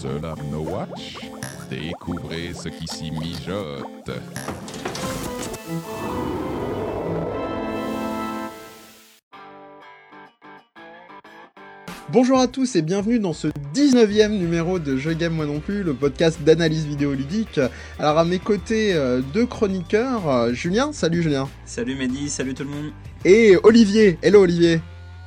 seul à No Watch, découvrez ce qui s'y mijote. Bonjour à tous et bienvenue dans ce 19e numéro de Je Game Moi Non Plus, le podcast d'analyse vidéoludique. Alors à mes côtés, euh, deux chroniqueurs, euh, Julien, salut Julien. Salut Mehdi, salut tout le monde. Et Olivier, hello Olivier.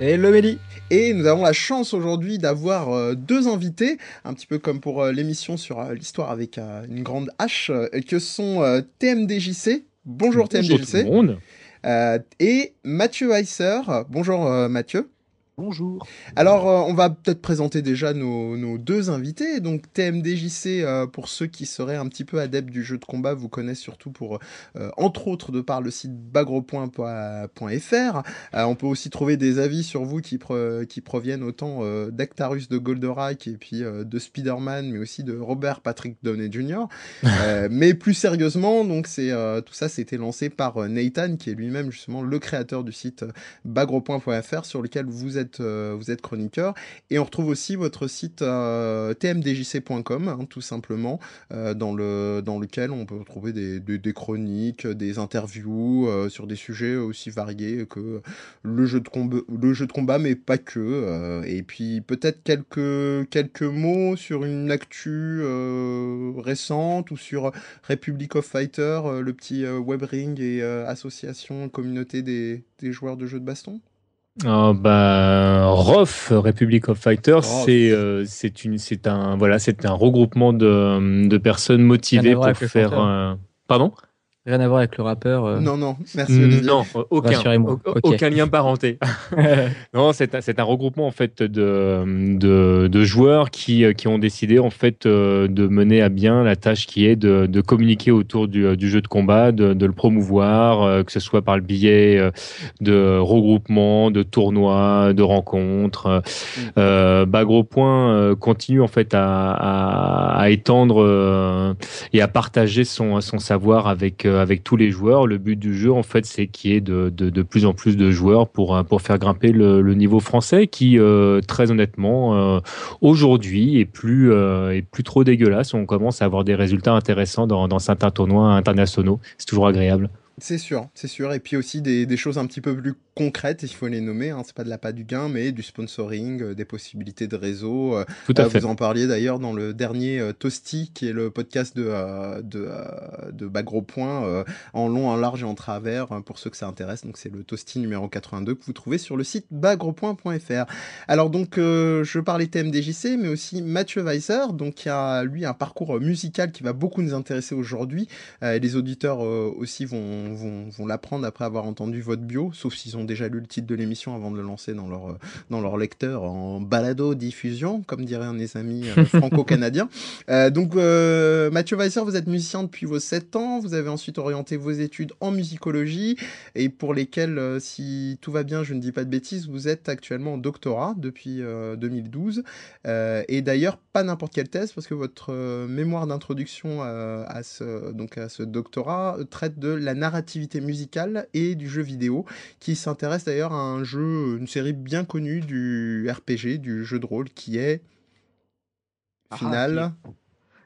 Hello Mélie. Et nous avons la chance aujourd'hui d'avoir euh, deux invités, un petit peu comme pour euh, l'émission sur euh, l'histoire avec une grande H, que sont TMDJC. Bonjour, Bonjour tout le TMDJC. monde. Et Mathieu Weisser. Bonjour Mathieu. Bonjour. Alors, euh, on va peut-être présenter déjà nos, nos deux invités. Donc, TMDJC, euh, pour ceux qui seraient un petit peu adeptes du jeu de combat, vous connaissez surtout pour, euh, entre autres, de par le site. Euh, on peut aussi trouver des avis sur vous qui, pro- qui proviennent autant d'Actarus de Goldorak et puis de Spider-Man, mais aussi de Robert Patrick Downey Jr. Mais plus sérieusement, donc c'est tout ça, c'était lancé par Nathan, qui est lui-même justement le créateur du site bagropoint.fr sur lequel vous êtes, euh, vous êtes chroniqueur. Et on retrouve aussi votre site euh, tmdjc.com, hein, tout simplement, euh, dans, le, dans lequel on peut trouver des, des, chroniques, des interviews sur des sujets aussi variés que le jeu de combat, le jeu de combat mais pas que. et puis peut-être quelques, quelques mots sur une actu récente ou sur Republic of Fighter, le petit web ring et association communauté des, des joueurs de jeux de baston? Ah, bah, ROF, Republic of Fighters, ROF. c'est euh, c'est une c'est un voilà c'est un regroupement de, de personnes motivées pour faire euh, pardon? Rien à voir avec le rappeur. euh. Non, non, merci Olivier. non aucun Rassurez-moi. au- Ok. aucun lien parenté non c'est un, regroupement en fait de, de, de joueurs qui, qui ont décidé en fait euh, de mener à bien la tâche qui est de, de communiquer autour du, du jeu de combat de, de le promouvoir euh, que ce soit par le biais de regroupements de tournois de rencontres euh, bah, Gros Point euh, continue en fait à, à, à étendre et à partager son, son savoir avec, euh, avec tous les joueurs. Le but du jeu, en fait, c'est qu'il y ait de, de, plus en plus de joueurs pour, euh, pour faire grimper le, niveau français qui, euh, très honnêtement, euh, aujourd'hui est plus, euh, est plus trop dégueulasse. On commence à avoir des résultats intéressants dans certains tournois internationaux. C'est toujours agréable. C'est sûr, c'est sûr. Et puis aussi des, des choses un petit peu plus concrètes, il faut les nommer. Hein. C'est pas de la pas du gain, mais du sponsoring, euh, des possibilités de réseau. euh, Tout à Euh, fait. Vous en parliez d'ailleurs dans le dernier Toasty, qui est le podcast de, de, de Bagro Point, en long, en large et en travers, pour ceux que ça intéresse. Donc c'est le Toasty numéro 82 que vous trouvez sur le site bagropoint.fr. Alors donc, je parlais TMDJC, mais aussi Mathieu Weisser, donc qui a lui un parcours musical qui va beaucoup nous intéresser aujourd'hui. Et les auditeurs aussi vont, vont, vont l'apprendre après avoir entendu votre bio, sauf s'ils ont déjà lu le titre de l'émission avant de le lancer dans leur, euh, dans leur lecteur en balado diffusion, comme diraient mes amis euh, franco-canadiens. Euh, donc, euh, Mathieu Weisser, vous êtes musicien depuis vos 7 ans. Vous avez ensuite orienté vos études en musicologie et pour lesquelles, si tout va bien, je ne dis pas de bêtises, vous êtes actuellement en doctorat depuis euh, 2012. Euh, et d'ailleurs, pas n'importe quelle thèse parce que votre mémoire d'introduction à, ce, donc à ce doctorat traite de la narrativité musicale et du jeu vidéo qui s'intéresse d'ailleurs à un jeu, une série bien connue du RPG, du jeu de rôle, qui est Ah, Final.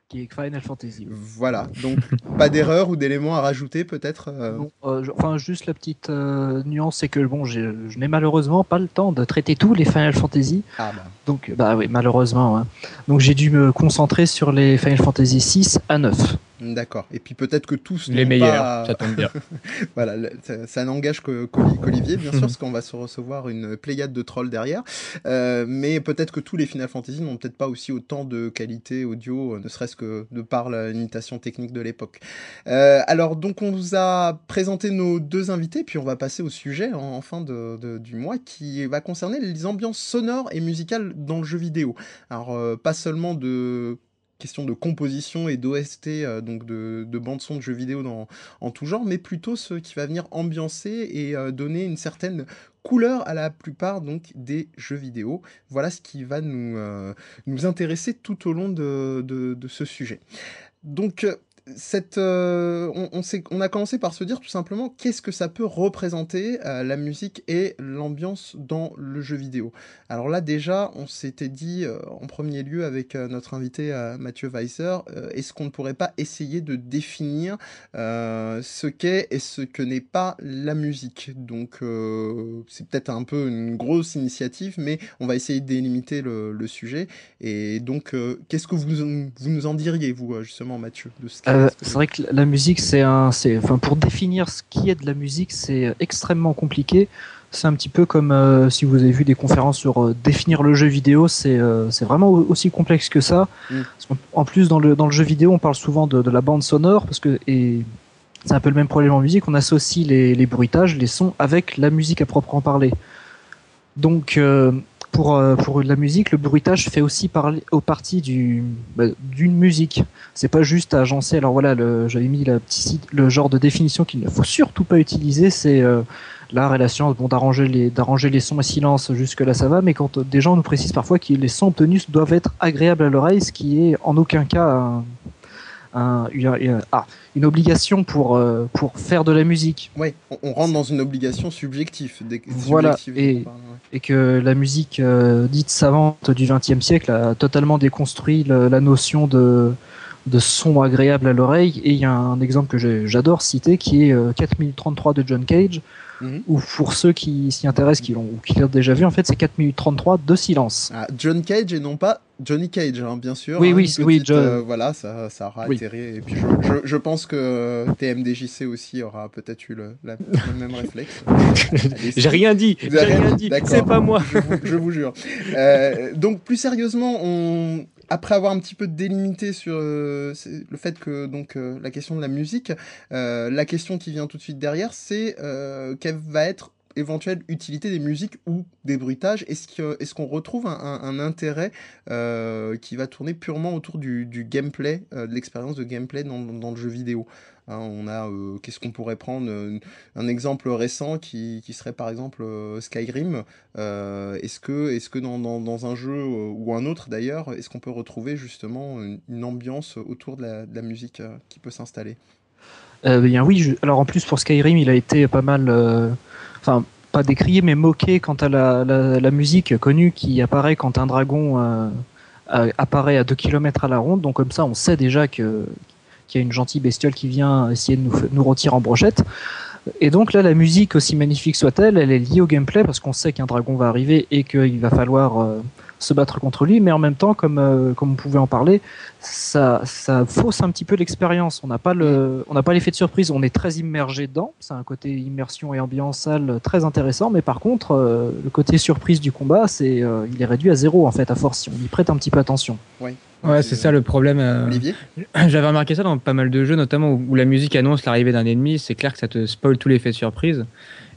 Qui est Final Fantasy. Voilà, donc pas d'erreur ou d'éléments à rajouter peut-être euh, euh, enfin, juste la petite euh, nuance, c'est que bon, je n'ai malheureusement pas le temps de traiter tous les Final Fantasy. Ah bah, Donc, bah oui, malheureusement. hein. Donc, j'ai dû me concentrer sur les Final Fantasy 6 à 9. D'accord. Et puis peut-être que tous Les meilleurs, pas- ça tombe bien. voilà, ça, ça n'engage que qu'Oli- qu'Olivier, bien sûr, parce qu'on va se recevoir une pléiade de trolls derrière. Euh, mais peut-être que tous les Final Fantasy n'ont peut-être pas aussi autant de qualité audio, euh, ne serait-ce que de par la limitation technique de l'époque. Euh, alors, donc, on vous a présenté nos deux invités, puis on va passer au sujet en, en fin de, de- du mois qui va concerner les ambiances sonores et musicales dans le jeu vidéo. Alors, euh, pas seulement de question de composition et d'OST, euh, donc de, de bande son de jeux vidéo dans, en tout genre, mais plutôt ce qui va venir ambiancer et euh, donner une certaine couleur à la plupart donc des jeux vidéo. Voilà ce qui va nous, euh, intéresser tout au long de, ce sujet. Donc, cette, euh, on, a commencé par se dire tout simplement qu'est-ce que ça peut représenter euh, la musique et l'ambiance dans le jeu vidéo. Alors là déjà, on s'était dit euh, en premier lieu avec notre invité Mathieu Weiser, est-ce qu'on ne pourrait pas essayer de définir ce qu'est et ce que n'est pas la musique? Donc c'est peut-être un peu une grosse initiative, mais on va essayer de délimiter le, sujet. Et donc qu'est-ce que vous, vous nous en diriez vous justement Mathieu de ce euh, c'est vrai que la musique, c'est un, c'est, enfin, pour définir ce qui est de la musique, c'est extrêmement compliqué. C'est un petit peu comme euh, si vous avez vu des conférences sur euh, définir le jeu vidéo, c'est c'est vraiment aussi complexe que ça. Mm. en plus, dans le, dans le jeu vidéo, on parle souvent de, de la bande sonore, parce que, et c'est un peu le même problème en musique, on associe les, les bruitages, les sons avec la musique à proprement parler. Donc, pour, euh, la musique, le bruitage fait aussi parler au parti du, bah, d'une musique. C'est pas juste agencer. Alors voilà, j'avais mis le genre de définition qu'il ne faut surtout pas utiliser, c'est euh, la relation bon, d'arranger les, sons à silence, jusque là ça va, mais quand des gens nous précisent parfois que les sons obtenus doivent être agréables à l'oreille, ce qui est en aucun cas un, une, ah, une obligation pour, euh, pour faire de la musique. Oui, on, rentre dans une obligation subjective. Voilà, et, et, que la musique euh, dite savante du XXe siècle a totalement déconstruit la notion de, de son agréable à l'oreille. Et il y a un exemple que j'adore citer qui est 4 minutes 33 de John Cage, Ou pour ceux qui s'y intéressent, qui l'ont qui l'ont déjà vu, en fait, c'est 4 minutes 33 de silence. Ah, John Cage et non pas Johnny Cage, hein, bien sûr. Oui, hein, oui, oui. John... Euh, voilà, ça, ça aura atterri. Et puis je, je, je, pense que TMDJC aussi aura peut-être eu le, la, le même réflexe. J'ai rien dit. J'ai rien dit. C'est pas moi. je, vous, je vous jure. Euh, donc plus sérieusement, on après avoir un petit peu délimité sur euh, le fait que donc euh, la question de la musique, euh, la question qui vient tout de suite derrière, c'est quelle va être éventuelle utilité des musiques ou des bruitages? Est-ce qu'on retrouve un, intérêt qui va tourner purement autour du, gameplay, de l'expérience de gameplay dans, le jeu vidéo? Hein, on a, euh, qu'est-ce qu'on pourrait prendre euh, Un exemple récent qui, qui serait par exemple euh, Skyrim. est-ce que, est-ce que dans, dans, dans, un jeu ou un autre d'ailleurs, est-ce qu'on peut retrouver justement une, ambiance autour de la, musique qui peut s'installer? Bien oui, alors en plus pour Skyrim, il a été pas mal, enfin pas décrié mais moqué quant à la, la, la, musique connue qui apparaît quand un dragon apparaît à 2 km à la ronde. Donc comme ça, on sait déjà que qu'il y a une gentille bestiole qui vient essayer de nous, nous retirer en brochette. Et donc là, la musique, aussi magnifique soit-elle, elle est liée au gameplay parce qu'on sait qu'un dragon va arriver et qu'il va falloir euh, se battre contre lui, mais en même temps, comme, euh, comme vous pouvez en parler, ça, ça fausse un petit peu l'expérience. On n'a pas le, on n'a pas l'effet de surprise. On est très immergé dedans. C'est un côté immersion et ambiance salle très intéressant, mais par contre, euh, le côté surprise du combat, c'est, il est réduit à zéro en fait, à force si on y prête un petit peu attention. Oui. Ouais, c'est ça le problème. Euh, Olivier? J'avais remarqué ça dans pas mal de jeux, notamment où, la musique annonce l'arrivée d'un ennemi. C'est clair que ça te spoil tout l'effet de surprise.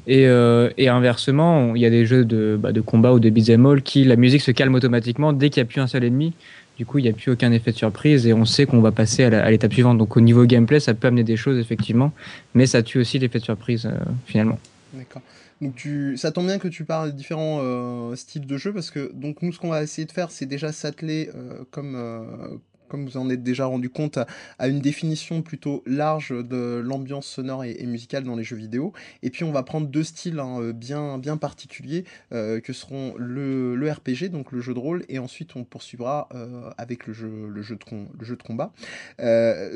Et, euh, et inversement, il y a des jeux de, bah, de combat ou de beat'em all qui la musique se calme automatiquement dès qu'il n'y a plus un seul ennemi. Du coup, il n'y a plus aucun effet de surprise et on sait qu'on va passer à l'étape suivante. Donc, au niveau gameplay, ça peut amener des choses effectivement, mais ça tue aussi l'effet de surprise euh, finalement. D'accord. Donc tu, ça tombe bien que tu parles de différents euh, styles de jeu parce que donc nous ce qu'on va essayer de faire c'est déjà s'atteler euh, comme euh, comme vous en êtes déjà rendu compte, à, une définition plutôt large de l'ambiance sonore et, musicale dans les jeux vidéo. Et puis on va prendre deux styles hein, euh, bien, bien particuliers euh, que seront le, le, RPG, donc le jeu de rôle, et ensuite on poursuivra euh, avec le jeu, le, jeu de, le jeu de combat.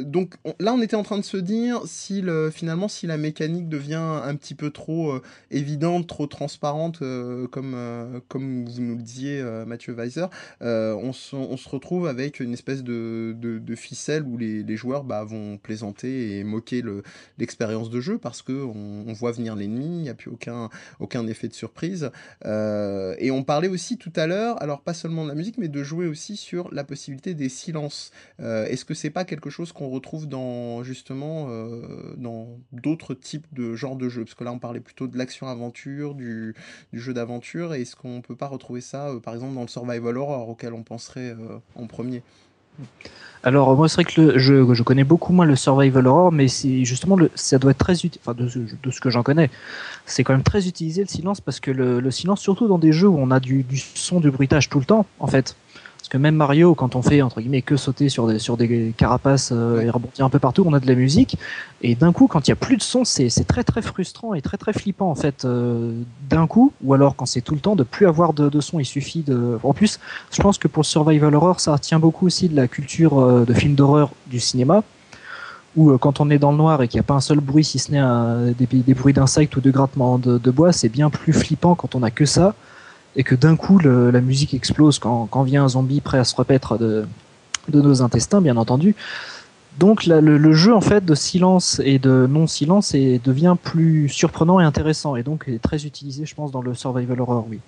Donc là on était en train de se dire si le, finalement si la mécanique devient un petit peu trop évidente, trop transparente, comme, comme vous nous le disiez Mathieu Weiser, on, on se retrouve avec une espèce de de, de, ficelle où les, joueurs bah, vont plaisanter et moquer l'expérience de jeu parce que on, on voit venir l'ennemi, il n'y a plus aucun, effet de surprise. Euh, et on parlait aussi tout à l'heure, alors pas seulement de la musique, mais de jouer aussi sur la possibilité des silences. Euh, Est-ce que c'est pas quelque chose qu'on retrouve dans justement euh, dans d'autres types de genres de jeux? Parce que là on parlait plutôt de l'action-aventure, du, du, jeu d'aventure, est-ce qu'on peut pas retrouver ça par exemple dans le survival horror auquel on penserait en premier? Alors moi c'est vrai que je, je, connais beaucoup moins le survival horror, mais c'est justement le, ça doit être très utile. Enfin de, de, ce que j'en connais, c'est quand même très utilisé le silence parce que le, le, silence, surtout dans des jeux où on a du son, du bruitage tout le temps, en fait, Parce que même Mario, quand on fait entre guillemets que sauter sur des, sur des carapaces euh, et rebondir un peu partout, on a de la musique. Et d'un coup, quand il y a plus de son, c'est très très frustrant et très très flippant en fait. Euh, d'un coup, ou alors quand c'est tout le temps, de plus avoir de, de son. Il suffit de. En plus, je pense que pour le survival horror, ça tient beaucoup aussi de la culture euh, de films d'horreur du cinéma où quand on est dans le noir et qu'il n'y a pas un seul bruit, si ce n'est des, des, bruits d'insectes ou de grattements de, de bois, c'est bien plus flippant quand on a que ça et que d'un coup la musique explose quand, vient un zombie prêt à se repaître de nos intestins, bien entendu. Donc là, le, le, jeu en fait de silence et de non silence et devient plus surprenant et intéressant et donc est très utilisé, je pense, dans le survival horror. Oui.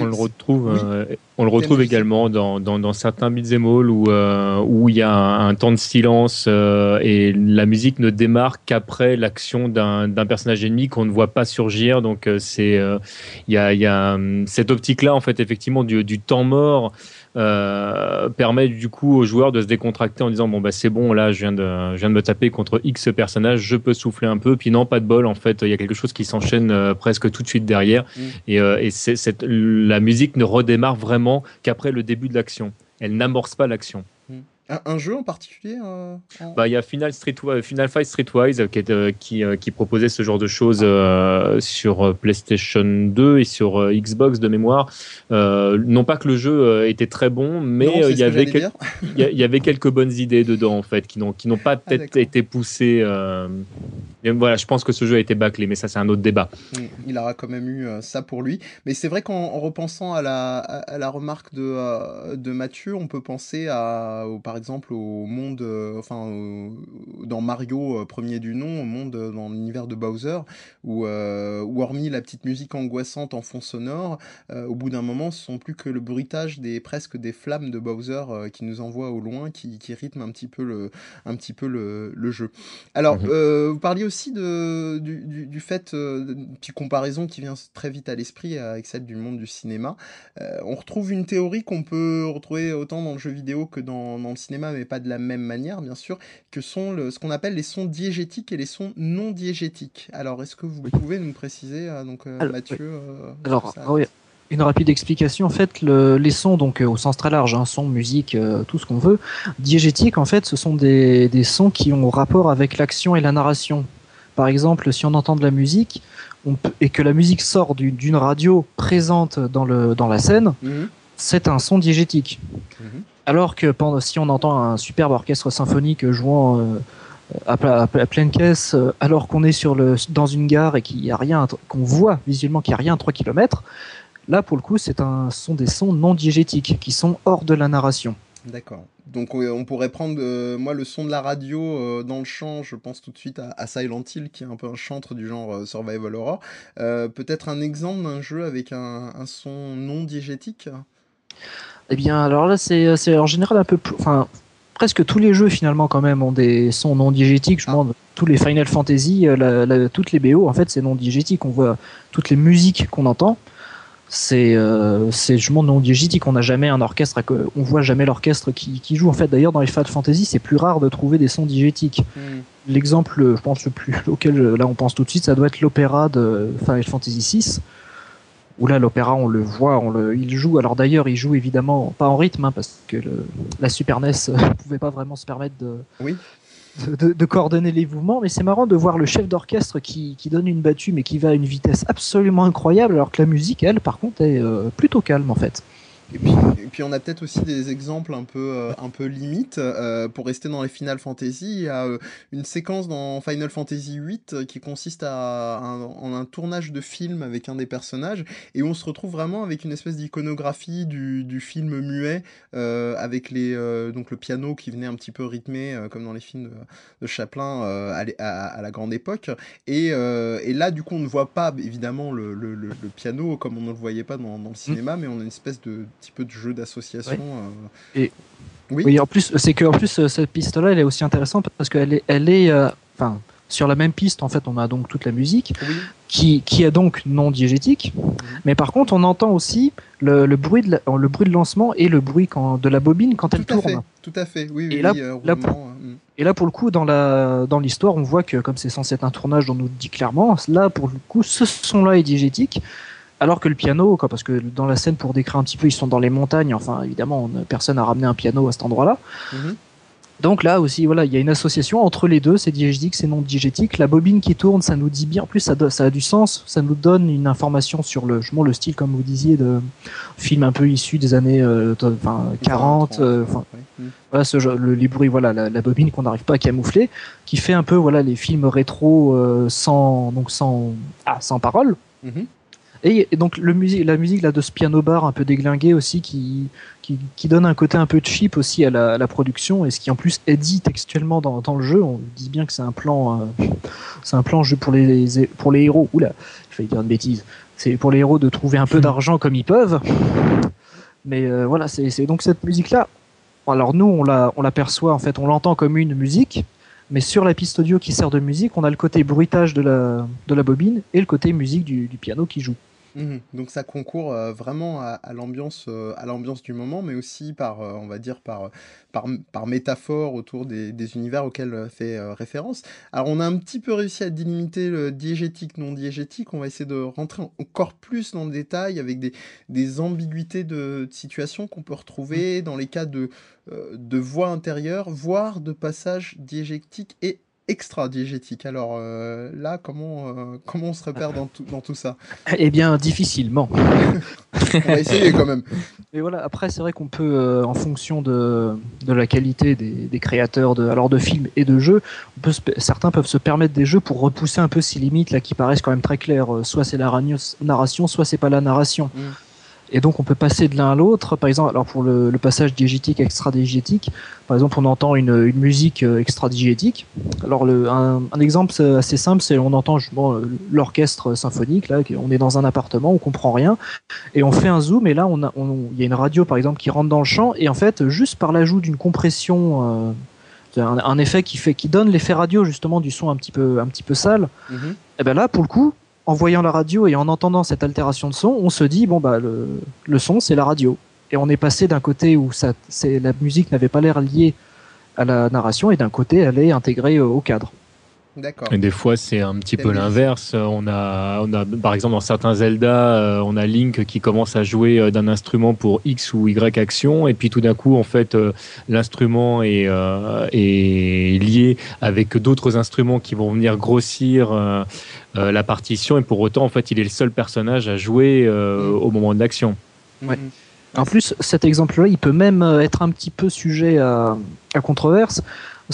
On le retrouve, oui. euh, on le retrouve également dans, dans, dans certains beat'em all où euh, où il y a un, un, temps de silence euh, et la musique ne démarre qu'après l'action d'un personnage ennemi qu'on ne voit pas surgir. Donc euh, c'est euh, il y a, y a cette optique là en fait effectivement du, du temps mort. Euh, permet du coup aux joueurs de se décontracter en disant bon bah c'est bon là je viens de je viens de me taper contre X personnage je peux souffler un peu puis non pas de bol en fait il y a quelque chose qui s'enchaîne euh, presque tout de suite derrière mmh. et, euh, et c'est la musique ne redémarre vraiment qu'après le début de l'action elle n'amorce pas l'action. Un, un, jeu en particulier euh, en... bah, Il y a Final, Street, Final Fight Streetwise qui, est, euh, qui, euh, qui, proposait ce genre de choses euh, sur PlayStation 2 et sur euh, Xbox de mémoire. Euh, non pas que le jeu était très bon, mais non, il, y avait quel... il y avait quelques bonnes idées dedans en fait, qui n'ont pas Ah, peut-être été poussées. Mais voilà, je pense que ce jeu a été bâclé, mais ça c'est un autre débat. Mmh, il aura quand même eu ça pour lui. Mais c'est vrai qu'en repensant à la, à, la remarque de, de Mathieu, on peut penser à, au, par exemple au monde, euh, enfin euh, dans Mario euh, premier du nom, au monde euh, dans l'univers de Bowser, où, euh, où hormis la petite musique angoissante en fond sonore, euh, au bout d'un moment, ce sont plus que le bruitage des presque des flammes de Bowser qui nous envoie au loin, qui, qui rythme un petit peu le, un petit peu le, le jeu. Alors, mmh. vous parliez aussi de, du, du, du fait, une petite comparaison qui vient très vite à l'esprit avec celle du monde du cinéma. on retrouve une théorie qu'on peut retrouver autant dans le jeu vidéo que dans, dans le cinéma, mais pas de la même manière, bien sûr, que sont le, ce qu'on appelle les sons diégétiques et les sons non diégétiques. Alors, est-ce que vous oui. pouvez nous préciser, euh, donc euh, Alors, Mathieu oui. euh, Alors, oui. Une rapide explication, en fait, le, les sons, donc euh, au sens très large, hein, son, musique, euh, tout ce qu'on veut, diégétiques, en fait, ce sont des, des sons qui ont rapport avec l'action et la narration. Par exemple, si on entend de la musique on peut, et que la musique sort d'une radio présente dans, le, dans la scène, -hmm. c'est un son diégétique. -hmm. Alors que pendant, si on entend un superbe orchestre symphonique jouant euh, à, à, à, pleine caisse, euh, alors qu'on est sur le, dans une gare et qu'il y a rien, qu'on voit visuellement qu'il n'y a rien à 3 km, là pour le coup, c'est un sont des sons non diégétiques qui sont hors de la narration. D'accord. Donc on pourrait prendre, euh, moi, le son de la radio euh, dans le champ, je pense tout de suite à, à, Silent Hill, qui est un peu un chantre du genre euh, Survival Horror. Peut-être un exemple d'un jeu avec un, un, son non diégétique? Eh bien, alors là, c'est en général un peu plus... Enfin, presque tous les jeux, finalement, quand même, ont des sons non diégétiques. Je ah. pense tous les Final Fantasy, la, la, toutes les BO, en fait, c'est non diégétique. On voit toutes les musiques qu'on entend c'est euh, justement non diégétique. On n'a jamais un orchestre, on voit jamais l'orchestre qui, qui, joue. En fait, d'ailleurs, dans les Final Fantasy, c'est plus rare de trouver des sons diégétiques. Mm. L'exemple, je pense le plus auquel là on pense tout de suite, ça doit être l'opéra de Final Fantasy VI. Où là, l'opéra, on le voit, on le, il joue. Alors d'ailleurs, il joue évidemment pas en rythme, hein, parce que le, la Super NES ne pouvait pas vraiment se permettre de, oui de, coordonner les mouvements, mais c'est marrant de voir le chef d'orchestre qui, qui, donne une battue mais qui va à une vitesse absolument incroyable, alors que la musique, elle, par contre, est euh, plutôt calme en fait. Et puis, et puis on a peut-être aussi des exemples un peu, euh, un peu limites. Euh, pour rester dans les Final Fantasy, il y a euh, une séquence dans Final Fantasy VIII qui consiste à, un, en un tournage de film avec un des personnages et on se retrouve vraiment avec une espèce d'iconographie du, du film muet avec les, donc le piano qui venait un petit peu rythmé comme dans les films de, de Chaplin à, à, à, la grande époque. Et, et, là, du coup, on ne voit pas évidemment le, le, le, le piano comme on ne le voyait pas dans, dans le cinéma, mmh. mais on a une espèce de petit peu de jeu d'association. Euh... Et oui. oui, en plus, c'est que en plus cette piste-là, elle est aussi intéressante parce qu'elle est, elle est, enfin, euh, sur la même piste, en fait, on a donc toute la musique oui. qui, qui est donc non diégétique, mmh. mais par contre, on entend aussi le, le bruit de la, le bruit de lancement et le bruit quand, de la bobine quand tout elle tourne. Fait, tout à fait, oui, oui. Et là, oui, euh, là, pour, mmh. et là, pour le coup, dans la dans l'histoire, on voit que comme c'est censé être un tournage, on nous dit clairement, là, pour le coup, ce son-là est diégétique Alors que le piano, quoi, parce que dans la scène, pour décrire un petit peu, ils sont dans les montagnes. Enfin, évidemment, on- personne n'a ramené un piano à cet endroit-là. Mhm. Donc là aussi, voilà, il y a une association entre les deux, c'est diégétique, c'est non diégétique. La bobine qui tourne, ça nous dit bien. En plus, ça, do- ça a du sens. Ça nous donne une information sur le, le style, comme vous disiez, de film un peu issu des années euh, to- enfin, 40. euh. Mhm. voilà, ce genre- le, les bruits, voilà, la, la bobine qu'on n'arrive pas à camoufler, qui fait un peu, voilà, les films rétro euh, sans, donc sans, ah, sans parole. Mhm. Et, et donc le musique, la musique là de ce piano bar un peu déglingué aussi qui, qui, qui donne un côté un peu cheap aussi à la, à la production et ce qui en plus est dit textuellement dans, dans le jeu. On dit bien que c'est un plan, euh, c'est un plan jeu pour les pour les héros. Oula, je vais dire une bêtise. C'est pour les héros de trouver un peu d'argent comme ils peuvent. Mais euh, voilà, c'est donc cette musique là. Alors nous on la on en fait, on l'entend comme une musique. Mais sur la piste audio qui sert de musique, on a le côté bruitage de la, de la bobine et le côté musique du, du piano qui joue. Mhm. Donc ça concourt euh, vraiment à, à l'ambiance euh, à l'ambiance du moment, mais aussi par, euh, on va dire, par, par, par métaphore autour des, des univers auxquels fait référence. Alors on a un petit peu réussi à délimiter le diégétique, non diégétique. On va essayer de rentrer encore plus dans le détail avec des, des ambiguïtés de, de situations qu'on peut retrouver dans les cas de, de voix intérieure, voire de passages diégétiques et extra-diégétiques. Alors euh, là, comment, euh, comment on se repère dans tout, dans tout ça? Eh bien, difficilement. On va essayer quand même. Et voilà, après, c'est vrai qu'on peut, euh, en fonction de, de la qualité des, des créateurs de, alors de films et de jeux, on peut se- certains peuvent se permettre des jeux pour repousser un peu ces limites là qui paraissent quand même très claires. Euh, Soit c'est la narration, soit c'est pas la narration. Mm. Et donc on peut passer de l'un à l'autre. Par exemple, alors pour le, le passage diégétique extra-diégétique, par exemple, on entend une, une musique euh, extra-diégétique. Alors le, un, un exemple c'est assez simple, c'est on entend justement euh, l'orchestre symphonique là, on est dans un appartement, on comprend rien et on fait un zoom et là on il y a une radio par exemple qui rentre dans le champ et en fait juste par l'ajout d'une compression euh, un, un effet qui fait qui donne l'effet radio justement du son un petit peu un petit peu sale Mhm. et ben là pour le coup en voyant la radio et en entendant cette altération de son on se dit bon bah le, son c'est la radio. Et on est passé d'un côté où ça la musique n'avait pas l'air liée à la narration et d'un côté elle est intégrée au cadre D'accord. Et des fois, c'est un petit peu l'inverse. On a, on a, par exemple, dans certains Zelda, euh, on a Link qui commence à jouer euh, d'un instrument pour X ou Y action, et puis tout d'un coup, en fait, euh, l'instrument est, euh, est lié avec d'autres instruments qui vont venir grossir euh, la partition, et pour autant, en fait, il est le seul personnage à jouer euh, au moment de l'action. Ouais. En plus, cet exemple-là, il peut même être un petit peu sujet à, à controverse.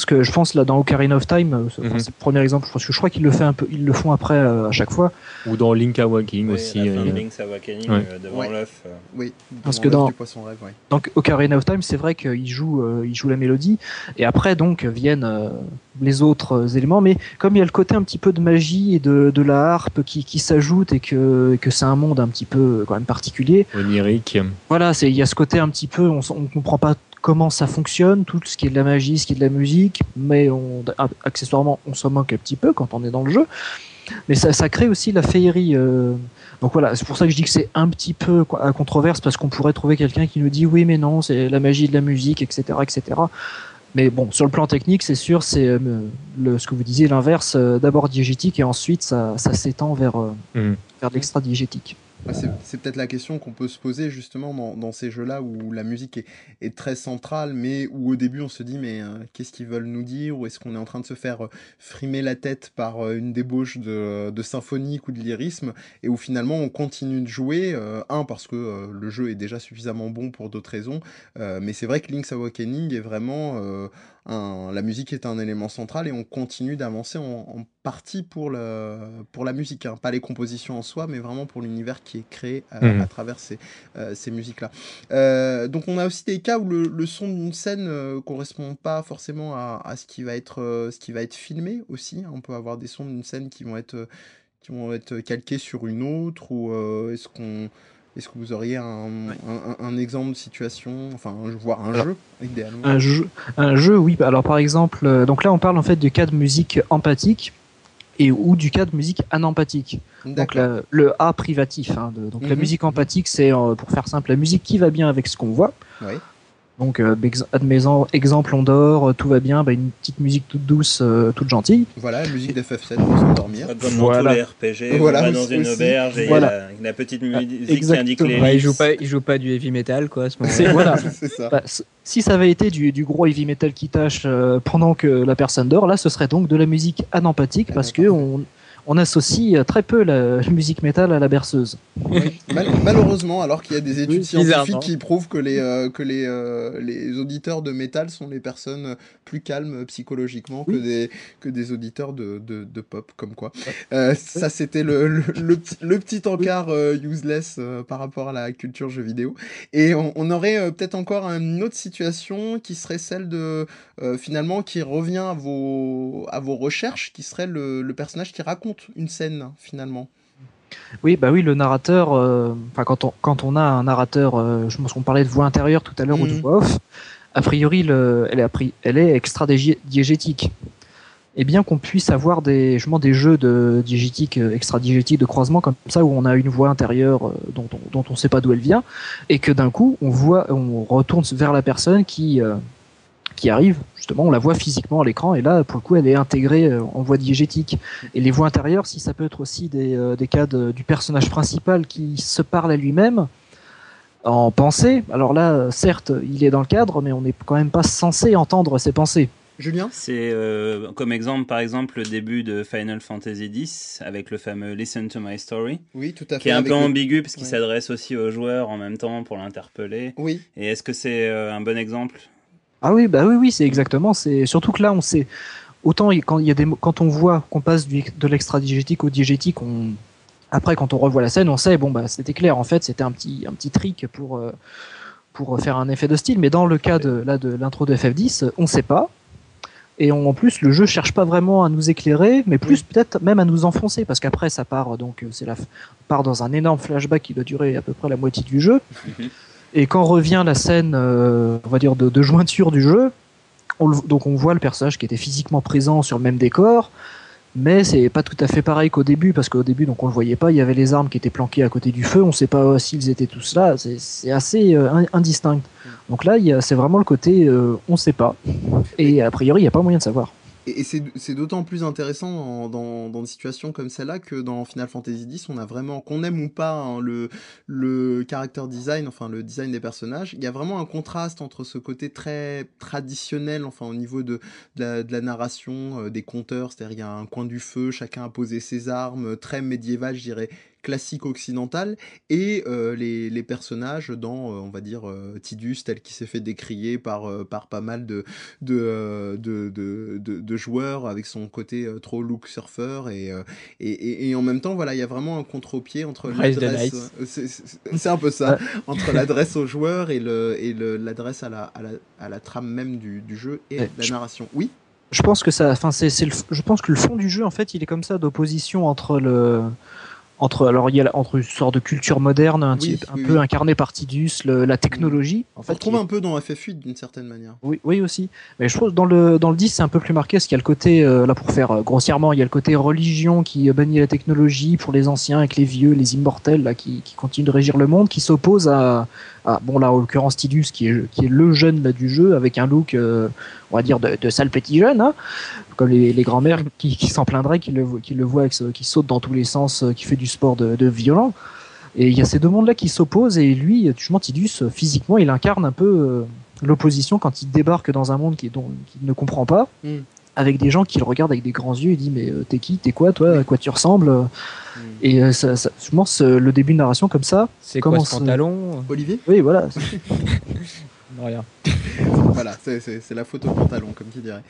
Parce que je pense là dans Ocarina of Time, euh, Mhm. c'est le premier exemple, parce que je crois qu'ils le fait un peu, ils le font après euh, à chaque fois. Ou dans Link Awakening Oui, aussi. euh, Link's Awakening Ouais. euh, devant Ouais. l'œuf. euh. Oui. Parce Dans que dans- du poisson rêve, ouais. Donc Ocarina of Time, c'est vrai qu'il joue, euh, il joue la mélodie, et après donc viennent euh, les autres éléments. Mais comme il y a le côté un petit peu de magie et de, de la harpe qui, qui s'ajoute et que, que c'est un monde un petit peu quand même particulier, onirique. voilà, c'est il y a ce côté un petit peu, on, on comprend pas comment ça fonctionne, tout ce qui est de la magie, ce qui est de la musique, mais on, accessoirement, on s'en moque un petit peu quand on est dans le jeu. Mais ça, ça crée aussi la féerie. euh, donc voilà, c'est pour ça que je dis que c'est un petit peu à controverse parce qu'on pourrait trouver quelqu'un qui nous dit oui mais non, c'est la magie de la musique, etc., etc. Mais bon, sur le plan technique, c'est sûr, c'est euh, ce que vous disiez, l'inverse, euh, d'abord diégétique et ensuite ça, ça s'étend vers, euh, Mhm. vers l'extra diégétique. Ouais, C'est peut-être la question qu'on peut se poser justement dans, ces jeux-là où la musique est, très centrale, mais où au début on se dit mais euh, qu'est-ce qu'ils veulent nous dire? Ou est-ce qu'on est en train de se faire euh, frimer la tête par euh, une débauche de, symphonique ou de lyrisme? Et où finalement on continue de jouer, un parce que le jeu est déjà suffisamment bon pour d'autres raisons, mais c'est vrai que Link's Awakening est vraiment... un- la musique est un élément central et on continue d'avancer en, en partie pour, le, pour la musique, hein. pas les compositions en soi, mais vraiment pour l'univers qui est créé euh, Mhm. à travers ces, euh, ces musiques-là. Euh, donc on a aussi des cas où le, le son d'une scène euh, correspond pas forcément à, à ce qui va être ce qui va être filmé aussi. On peut avoir des sons d'une scène qui vont être qui vont être calqués sur une autre ou est-ce qu'on est-ce que vous auriez un, un- un- un exemple de situation, enfin, voire un Alors, jeu, idéalement Un jeu, un jeu, oui. Alors par exemple, euh, donc là on parle en fait du cas de musique empathique et ou du cas de musique anempathique. Donc la- le A privatif. hein, de- donc la Mhm. musique empathique, c'est euh, pour faire simple la musique qui va bien avec ce qu'on voit. Oui. Donc, euh, admettons, exemple, on dort, euh, tout va bien, bah, une petite musique toute douce, euh, toute gentille. Voilà, la musique d'FF7 pour s'endormir. Comme Voilà. dans tous les RPG, Voilà, on va dans aussi. une auberge et il Voilà. y a la, la petite musique qui exactement. indique les Ouais, il listes. joue pas, il joue pas du heavy metal quoi à ce moment-là. C'est voilà. C'est ça. Bah, si ça avait été du, du gros heavy metal qui tâche euh, pendant que la personne dort, là, ce serait donc de la musique anempathique parce que on, on associe euh, très peu la, la musique métal à la berceuse. Oui. Mal- malheureusement, alors qu'il y a des études Oui, scientifiques qui prouvent que les euh, que les euh, les auditeurs de métal sont les personnes plus calmes psychologiquement que des que des auditeurs de, de, de pop, comme quoi. Euh, ça, c'était le, le, le, petit- le petit encart euh, useless euh, par rapport à la culture jeux vidéo. Et on, on aurait euh, peut-être encore une autre situation qui serait celle de euh, finalement qui revient à vos à vos recherches, qui serait le, le personnage qui raconte une scène finalement. Oui, bah oui, le narrateur. euh, Enfin, quand on quand on a un narrateur, euh, je pense qu'on parlait de voix intérieure tout à l'heure ou de Mhm. voix off. A priori, le, elle est elle est extra diégétique. Et bien qu'on puisse avoir des justement des jeux de diégétique, euh, extra diégétique de croisement comme ça où on a une voix intérieure euh, dont on, dont on sait pas d'où elle vient et que d'un coup on voit, on retourne vers la personne qui euh, qui arrive, justement, on la voit physiquement à l'écran, et là, pour le coup, elle est intégrée euh, en voie diégétique. Et les voix intérieures, si ça peut être aussi des, euh, des cas de- du personnage principal qui se parle à lui-même en pensée, alors là, euh, certes, il est dans le cadre, mais on n'est quand même pas censé entendre ses pensées. Julien? C'est euh, comme exemple, par exemple, le début de Final Fantasy X avec le fameux Listen to My Story, Oui, tout à fait. qui est un peu le- ambigu parce qu'il Ouais. s'adresse aussi aux joueurs en même temps pour l'interpeller. Oui, Et est-ce que c'est euh, un bon exemple? Ah oui, bah oui, oui, c'est exactement. C'est surtout que là, on sait autant quand il y a des quand on voit qu'on passe du, de l'extra diégétique au diégétique, on après quand on revoit la scène, on sait bon bah c'était clair. En fait, c'était un petit un petit trick pour euh, pour faire un effet de style. Mais dans le cas de là de l'intro de FF10, on sait pas. Et on- en plus, le jeu cherche pas vraiment à nous éclairer, mais plus peut-être même à nous enfoncer, parce qu'après ça part donc c'est la part dans un énorme flashback qui doit durer à peu près la moitié du jeu. Mhm. Et quand revient la scène, euh, on va dire de, de jointure du jeu, on le- donc on voit le personnage qui était physiquement présent sur le même décor, mais c'est pas tout à fait pareil qu'au début, parce qu'au début donc on le voyait pas, il y avait les armes qui étaient planquées à côté du feu, on sait pas s'ils étaient tous là, c'est assez euh, in- indistinct. Donc là, c'est vraiment le côté euh, on sait pas, et a priori il n'y a pas moyen de savoir. Et, c'est d'autant plus intéressant dans, dans, des situations comme celle-là que dans Final Fantasy X, on a vraiment, qu'on aime ou pas hein, le, le character design, enfin le design des personnages, il y a vraiment un contraste entre ce côté très traditionnel, enfin au niveau de, de, la, narration, euh, des compteurs, c'est-à-dire il y a un coin du feu, chacun a posé ses armes, euh, très médiéval, je dirais classique occidental et euh, les, les personnages dans euh, on va dire euh, Tidus tel qu'il s'est fait décrier par par pas mal de de, de, de, de, joueurs avec son côté trop look surfeur et, et, et, et en même temps voilà il y a vraiment un contre-pied entre l'adresse c'est- un peu ça entre l'adresse aux joueurs et le et le l'adresse à la, à la à la trame même du, du jeu et Ouais, la narration. Oui? Je pense que ça, enfin c'est, c'est le, je pense que le fond du jeu en fait, il est comme ça d'opposition entre le entre alors il y a entre une sorte de culture moderne un, Oui, type, un oui, peu oui. incarnée par Tidus, le- la technologie en on fait. qui est- un peu dans FF8 d'une certaine manière Oui, oui aussi. Mais je trouve dans le dans le 10 c'est un peu plus marqué parce qu'il y a le côté euh, là pour faire euh, grossièrement, il y a le côté religion qui bannit la technologie pour les anciens avec les vieux, les immortels là qui, qui continuent de régir le monde, qui s'oppose à, à bon là en l'occurrence Tidus qui est qui est le jeune là du jeu avec un look euh, on va dire de, sale petit jeune, hein, comme les, les grands-mères qui, qui s'en plaindraient, qui le, qui le voient, qui saute dans tous les sens, euh, qui fait du sport de, violent. Et il y a ces deux mondes-là qui s'opposent, et lui, justement, Tidus, physiquement, il incarne un peu euh, l'opposition quand il débarque dans un monde qu'il qu'il ne comprend pas, Mm. Avec des gens qui le regardent avec des grands yeux et dit mais euh, t'es qui, t'es quoi, toi, à quoi tu ressembles? Et euh, ça, ça, je pense euh, le début de narration comme ça. C'est quoi Comment ce ça- pantalon? Olivier? Oui, voilà. Voilà, c'est- la photo pantalon, comme tu dirais.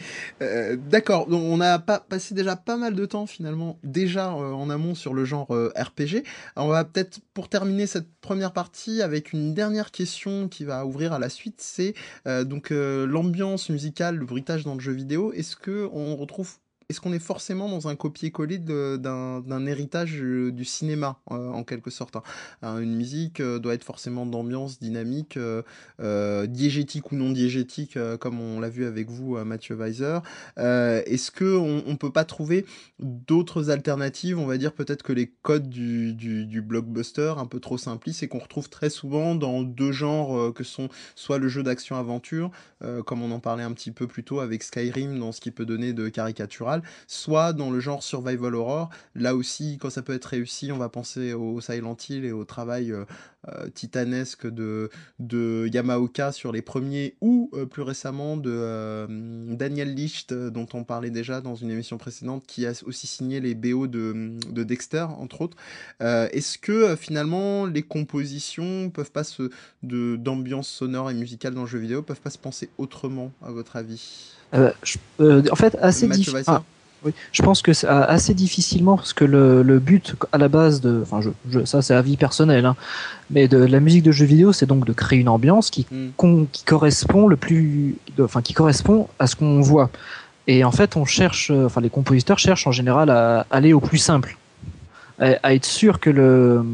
Euh, D'accord, on a pas, passé déjà pas mal de temps finalement, déjà euh, en amont sur le genre euh, RPG. On va peut-être, pour terminer cette première partie, avec une dernière question qui va ouvrir à la suite, c'est euh, donc l'ambiance musicale, le bruitage dans le jeu vidéo. Est-ce que on retrouve est-ce qu'on est forcément dans un copier-coller d'un héritage euh, du cinéma, en quelque sorte hein Une musique doit être forcément d'ambiance, dynamique, diégétique ou non diégétique, comme on l'a vu avec vous, Mathieu Weiser. est-ce qu'on ne peut pas trouver d'autres alternatives On va dire peut-être que les codes du blockbuster, un peu trop simplistes, et qu'on retrouve très souvent dans deux genres que sont soit le jeu d'action-aventure, comme on en parlait un petit peu plus tôt avec Skyrim dans ce qui peut donner de caricatural, soit dans le genre survival horror. Là aussi, quand ça peut être réussi, on va penser au Silent Hill et au travail euh, euh, titanesque de, Yamaoka sur les premiers, ou euh, plus récemment de Daniel Licht, dont on parlait déjà dans une émission précédente, qui a aussi signé les BO de, de Dexter, entre autres. Est-ce que finalement les compositions peuvent pas se d'ambiance sonore et musicale dans le jeu vidéo peuvent pas se penser autrement à votre avis? Euh, euh, en fait, assez difficile. Ah, oui. Je pense que c'est assez difficilement parce que le, le, but à la base de, enfin, je, je, ça c'est avis personnel, hein, mais de, la musique de jeu vidéo, c'est donc de créer une ambiance qui, hmm. qui correspond le plus, enfin, qui correspond à ce qu'on voit. Et en fait, on cherche, euh, enfin, les compositeurs cherchent en général à aller au plus simple, à, à être sûr que le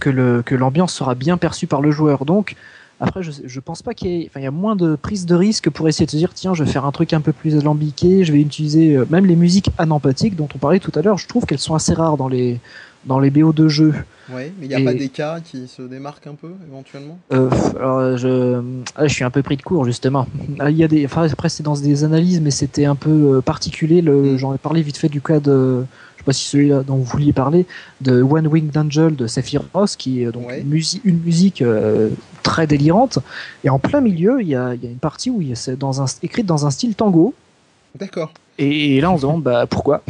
que le que l'ambiance sera bien perçue par le joueur. Donc, après, je, je pense pas qu'il y ait, enfin, il y a moins de prise de risque pour essayer de se dire, tiens, je vais faire un truc un peu plus alambiqué, je vais utiliser euh, même les musiques anampathiques dont on parlait tout à l'heure. Je trouve qu'elles sont assez rares dans les dans les BO de jeux. Oui, mais il n'y a pas des cas qui se démarquent un peu éventuellement? Euh, alors je, ah, je suis un peu pris de court justement. Ah, il y a des, enfin, après c'est dans des analyses, mais c'était un peu euh, particulier. Le, mm. j'en ai parlé vite fait du cas de je sais pas si celui-là dont vous vouliez parler, de One Winged Angel de Sephiroth, qui est donc une, musique, une musique euh, très délirante. Et en plein milieu, il y a, y a, une partie où c'est dans un, écrite dans un style tango. D'accord. Et, là, on se demande bah, pourquoi?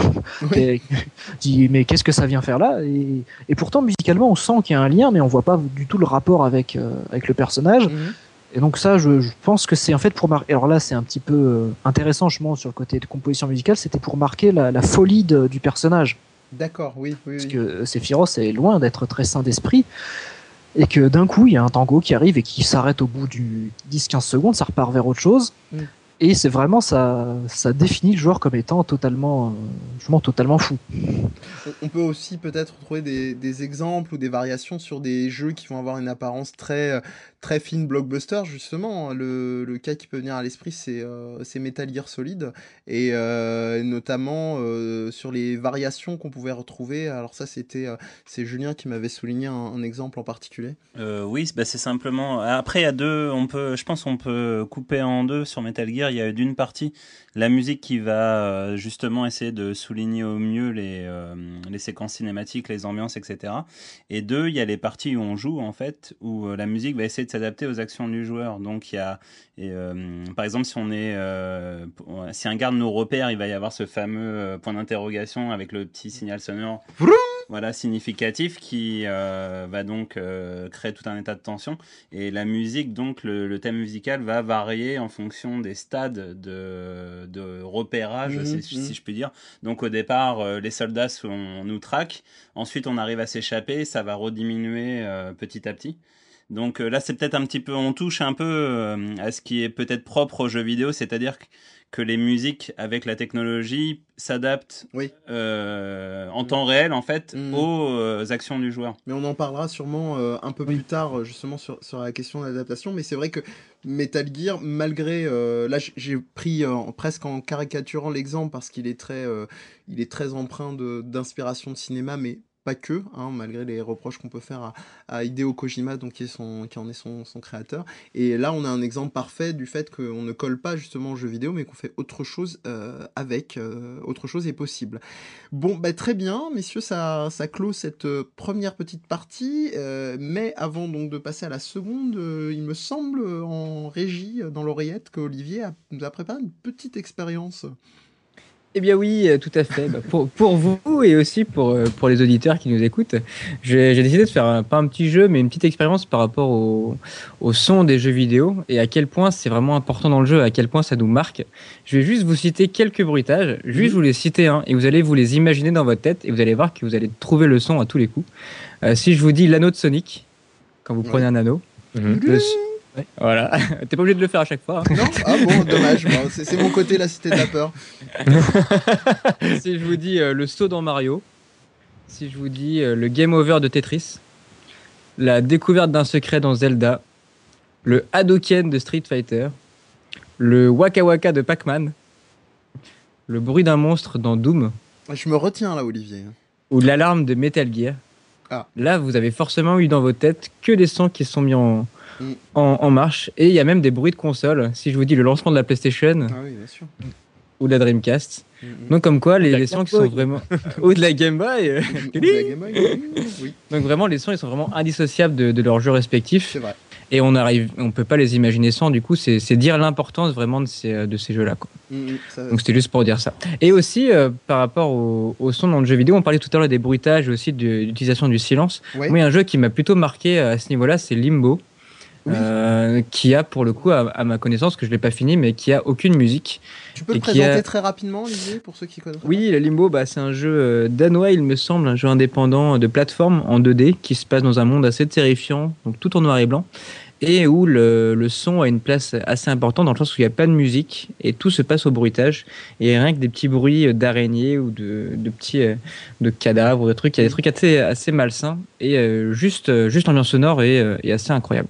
Oui. dit, mais qu'est-ce que ça vient faire là? Et, et, pourtant, musicalement, on sent qu'il y a un lien, mais on voit pas du tout le rapport avec, euh, avec le personnage. Mm-hmm. Et donc ça, je, je pense que c'est en fait pour marquer. Alors là, c'est un petit peu euh, intéressant, je pense, sur le côté de composition musicale. C'était pour marquer la, la folie de, du personnage. D'accord, oui, oui. Parce que Sephiroth est loin d'être très sain d'esprit. Et que d'un coup, il y a un tango qui arrive et qui s'arrête au bout du 10-15 secondes, ça repart vers autre chose. Mm. Et c'est vraiment ça, ça définit le joueur comme étant totalement, euh, totalement fou. On peut aussi peut-être trouver des, des, exemples ou des variations sur des jeux qui vont avoir une apparence très très fine blockbuster justement. Le, le cas qui peut venir à l'esprit c'est euh, Metal Gear Solid et euh, notamment euh, sur les variations qu'on pouvait retrouver. Alors ça c'était c'est Julien qui m'avait souligné un, exemple en particulier. Oui, bah c'est simplement. Après a deux, on peut, je pense on peut couper en deux sur Metal Gear. Il y a d'une partie la musique qui va justement essayer de souligner au mieux les, les séquences cinématiques, les ambiances, etc. Et deux, il y a les parties où on joue en fait, où la musique va essayer de s'adapter aux actions du joueur. Donc il y a, et, par exemple, si on est, si un garde nous repère, il va y avoir ce fameux point d'interrogation avec le petit signal sonore voilà, significatif qui euh, va donc euh, créer tout un état de tension. Et la musique, donc le, le, thème musical va varier en fonction des stades de, de repérage, mmh, si, mmh. si, je puis dire. Donc au départ, euh, les soldats sont, nous traquent, ensuite on arrive à s'échapper, ça va rediminuer euh, petit à petit. Donc euh, là, c'est peut-être un petit peu, on touche un peu à ce qui est peut-être propre aux jeux vidéo, c'est-à-dire que les musiques avec la technologie s'adaptent oui. euh, en temps réel en fait mmh. aux euh, actions du joueur. Mais on en parlera sûrement euh, un peu oui. plus tard justement sur, sur la question de l'adaptation. Mais c'est vrai que Metal Gear, malgré euh, là j'ai pris presque en caricaturant l'exemple parce qu'il est très il est très empreint d'inspiration de, de cinéma, mais pas que, hein, malgré les reproches qu'on peut faire à, Hideo Kojima, qui, en est son, son, créateur. Et là, on a un exemple parfait du fait qu'on ne colle pas justement au jeu vidéo, mais qu'on fait autre chose euh, avec, euh, autre chose est possible. Bon, bah, très bien, messieurs, ça, ça clôt cette euh, première petite partie, mais avant donc de passer à la seconde, il me semble en régie, dans l'oreillette, qu'Olivier nous a préparé une petite expérience. Eh bien oui, euh, tout à fait. Bah, pour, pour, vous et aussi pour, euh, pour les auditeurs qui nous écoutent, j'ai décidé de faire un, pas un petit jeu, mais une petite expérience par rapport au, au son des jeux vidéo et à quel point c'est vraiment important dans le jeu, à quel point ça nous marque. Je vais juste vous citer quelques bruitages, juste mmh. vous les citer un, et vous allez vous les imaginer dans votre tête et vous allez voir que vous allez trouver le son à tous les coups. Euh, si je vous dis l'anneau de Sonic, quand vous prenez un anneau, mmh. le, Voilà. T'es pas obligé de le faire à chaque fois. hein. Non Ah bon, dommage. C'est c'est mon côté la cité de la peur. si je vous dis euh, le saut dans Mario, si je vous dis euh, le game over de Tetris, la découverte d'un secret dans Zelda, le Hadouken de Street Fighter, le Waka Waka de Pac-Man, le bruit d'un monstre dans Doom Je me retiens là, Olivier. ou l'alarme de Metal Gear, Ah. là vous avez forcément eu dans vos têtes que des sons qui sont mis en, Mm. en, en marche. Et il y a même des bruits de console. Si je vous dis le lancement de la PlayStation Ah oui, bien sûr. ou de la Dreamcast. Mm, mm. Donc comme quoi les, sons qui sont vraiment... ou de la Game Boy. euh, Ou de la Game Boy, oui, Oui, Donc vraiment, les sons, ils sont vraiment indissociables de, de leurs jeux respectifs. c'est vrai. Et on arrive, on peut pas les imaginer sans. Du coup, c'est dire l'importance vraiment de ces, de ces jeux-là. Mm, mm, Donc c'était juste pour dire ça. Et aussi, euh, par rapport au, au son dans le jeu vidéo, on parlait tout à l'heure des bruitages et aussi de l'utilisation du silence. Ouais. Moi, il y a un jeu qui m'a plutôt marqué euh, à ce niveau-là, c'est Limbo. Oui. euh, qui a pour le coup, à, à ma connaissance, que je l'ai pas fini, mais qui a aucune musique. Tu peux et le présenter a- très rapidement, Olivier, pour ceux qui connaissent Oui, le Limbo, bah, c'est un jeu euh, danois, il me semble, un jeu indépendant de plateforme en 2D qui se passe dans un monde assez terrifiant, donc tout en noir et blanc, et où le, le son a une place assez importante dans le sens où il n'y a pas de musique et tout se passe au bruitage. Et rien que des petits bruits d'araignées ou de, de petits euh, de cadavres de trucs, il y a des trucs assez, assez malsains et juste, juste l'ambiance sonore euh, est assez incroyable.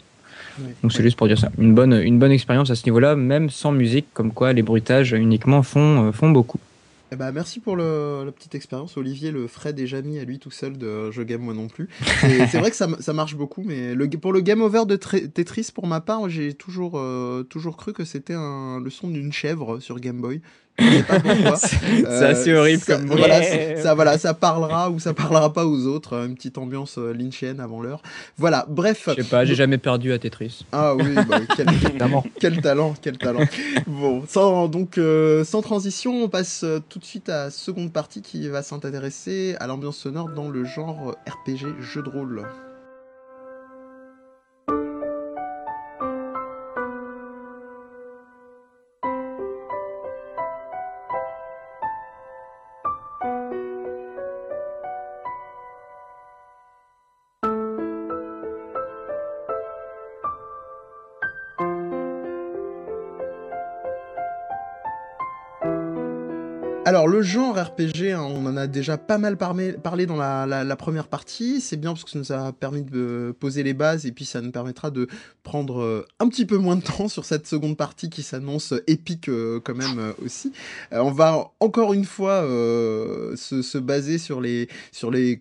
Donc c'est juste pour dire ça. Une bonne, une bonne expérience à ce niveau-là, même sans musique, comme quoi les bruitages uniquement font, euh, font beaucoup. Eh ben, merci pour le, la petite expérience. Olivier le ferait déjà mis à lui tout seul de Je Game moi non plus. C'est vrai que ça, ça marche beaucoup, mais le, pour le Game Over de Tetris, pour ma part, j'ai toujours, euh, toujours cru que c'était le son d'une chèvre sur Game Boy. C'est Euh, assez horrible ça, comme bruit. voilà, ça, voilà, ça parlera ou ça parlera pas aux autres. euh, Une petite ambiance euh, lynchienne avant l'heure. Voilà, bref. Je sais pas, j'ai jamais perdu à Tetris. Ah oui, bah, quel, Évidemment. quel talent, quel talent. Bon, sans, donc, euh, sans transition, on passe euh, tout de suite à la seconde partie qui va s'intéresser à l'ambiance sonore dans le genre euh, RPG jeu de rôle. Le genre RPG, hein, on en a déjà pas mal parlé, dans la, première partie. C'est bien parce que ça nous a permis de poser les bases et puis ça nous permettra de prendre euh, un petit peu moins de temps sur cette seconde partie qui s'annonce épique euh, quand même euh, aussi. Euh, on va encore une fois euh, se, se baser sur les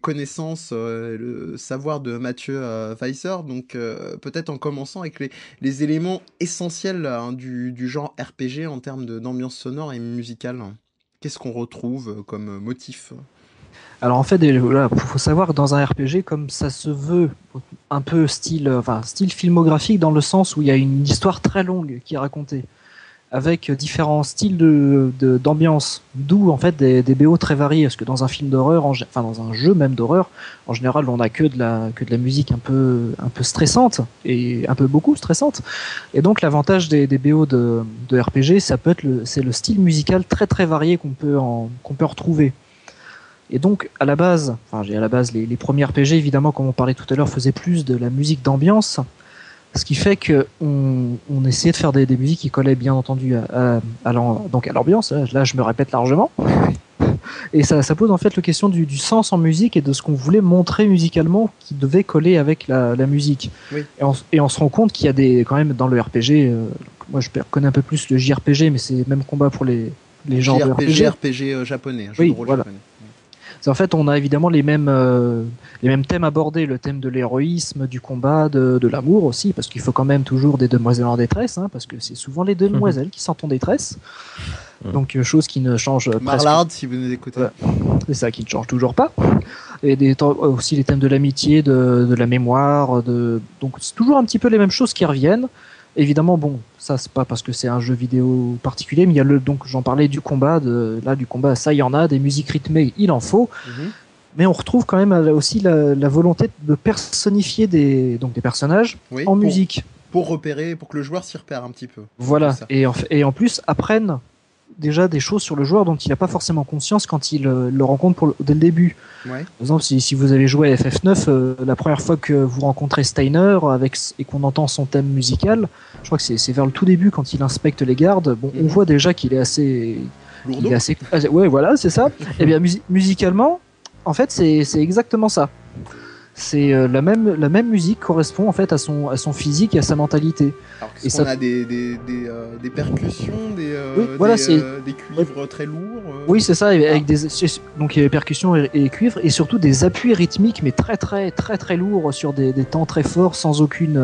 connaissances, euh, le savoir de Mathieu euh, Weisser. Donc euh, peut-être en commençant avec les, éléments essentiels hein, du, genre RPG en termes d'ambiance sonore et musicale. Qu'est-ce qu'on retrouve euh, comme euh, motif? Alors en fait, voilà, faut savoir dans un RPG, comme ça se veut un peu style, euh, enfin style filmographique dans le sens où il y a une histoire très longue qui est racontée, avec différents styles de d'ambiance, d'où en fait des, des BO très variés, parce que dans un film d'horreur, enfin dans un jeu même d'horreur, en général, on a que de la que de la musique un peu un peu stressante et un peu beaucoup stressante. Et donc l'avantage des, des BO de, de RPG, ça peut être le c'est le style musical très très varié qu'on peut peut retrouver. Et donc, à la base, enfin, j'ai à la base, les, les premiers RPG, évidemment, comme on parlait tout à l'heure, faisaient plus de la musique d'ambiance. Ce qui fait que on, on essayait de faire des, des musiques qui collaient bien entendu à, à, à l'am- donc à l'ambiance. Là, là, je me répète largement. Et ça, ça pose en fait la question du, du sens en musique et de ce qu'on voulait montrer musicalement qui devait coller avec la, la musique. Oui. Et, on, et on se rend compte qu'il y a des quand même dans le RPG. euh, moi, je connais un peu plus le JRPG, mais c'est le même combat pour les les genres de JRPG, RPG euh, japonais, un jeu Oui, de rôle voilà. japonais. En fait, on a évidemment les mêmes, euh, les mêmes thèmes abordés, le thème de l'héroïsme, du combat, de, de l'amour aussi, parce qu'il faut quand même toujours des demoiselles en détresse, hein, parce que c'est souvent les demoiselles qui sont en détresse. Mhm. Donc, euh, chose qui ne change euh, presque Marlard, si vous nous écoutez. Ouais. c'est ça qui ne change toujours pas. Et des, temps- aussi les thèmes de l'amitié, de, de la mémoire, de donc c'est toujours un petit peu les mêmes choses qui reviennent. Évidemment, bon, ça c'est pas parce que c'est un jeu vidéo particulier, mais il y a le donc j'en parlais du combat, de là du combat, ça il y en a, des musiques rythmées, il en faut. Mhm. Mais on retrouve quand même euh, aussi la, la volonté de personnifier des donc des personnages Oui, en pour, musique. Pour repérer, pour que le joueur s'y repère un petit peu. Voilà. Et en, et en plus apprennent déjà des choses sur le joueur dont il n'a pas forcément conscience quand il euh, le rencontre pour le- dès le début. Ouais. Par exemple, si, si vous avez joué à FF9, euh, la première fois que vous rencontrez Steiner avec, et qu'on entend son thème musical, je crois que c'est vers le tout début quand il inspecte les gardes, bon, on Mhm. voit déjà qu'il est assez... Il est assez... Ouais, voilà, c'est ça. Et bien, musi- musicalement, en fait, c'est exactement ça. C'est euh, la même la même musique correspond en fait à son à son physique et à sa mentalité. Alors Et ça- qu'on a des, des, des, euh, des percussions, des, euh, Oui, voilà, des, euh, cuivres très lourds. Oui, c'est ça, avec des donc il y a percussions et, et cuivres et surtout des appuis rythmiques mais très très très très lourds sur des, des temps très forts sans aucune